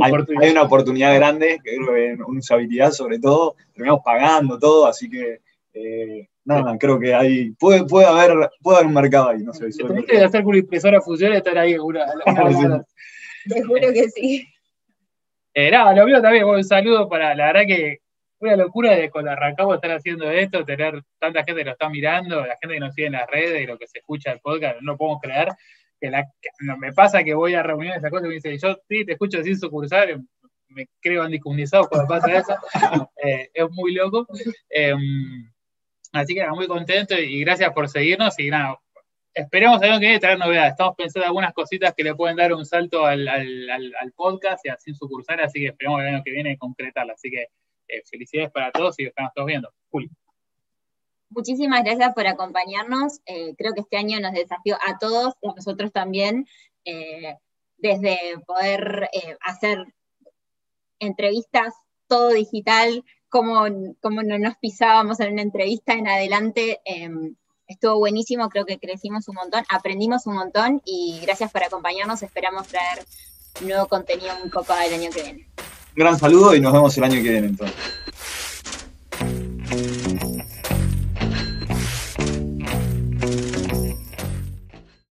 hay, una oportunidad grande, creo que en usabilidad sobre todo, terminamos pagando todo, así que eh, nada, creo que hay, puede, puede, haber, puede haber un mercado ahí, no sé. Si tenés que hacer con una impresora fusión estar ahí una, una, Te juro que sí. Eh, nada, lo mío también, un saludo para, la verdad que una locura de cuando arrancamos estar haciendo esto, tener tanta gente que lo está mirando, la gente que nos sigue en las redes y lo que se escucha el podcast, no podemos creer que, la, me pasa que voy a reuniones, esa cosa y me dice, yo sí, te escucho sin sucursal, me creo andicomunizado cuando pasa eso, eh, es muy loco. Em, así que muy contento y gracias por seguirnos y nada, esperemos año que traer novedades. Estamos pensando en algunas cositas que le pueden dar un salto al, podcast y así sucursal, así que esperemos el año que viene concretarla. Así que eh, felicidades para todos y estamos todos viendo. Juli. Muchísimas gracias por acompañarnos. Eh, creo que este año nos desafió a todos, a nosotros también, eh, desde poder hacer entrevistas todo digital, como, como no nos pisábamos en una entrevista en adelante. Em, estuvo buenísimo, creo que crecimos un montón, aprendimos un montón y gracias por acompañarnos. Esperamos traer nuevo contenido muy poco el año que viene. Un gran saludo y nos vemos el año que viene entonces.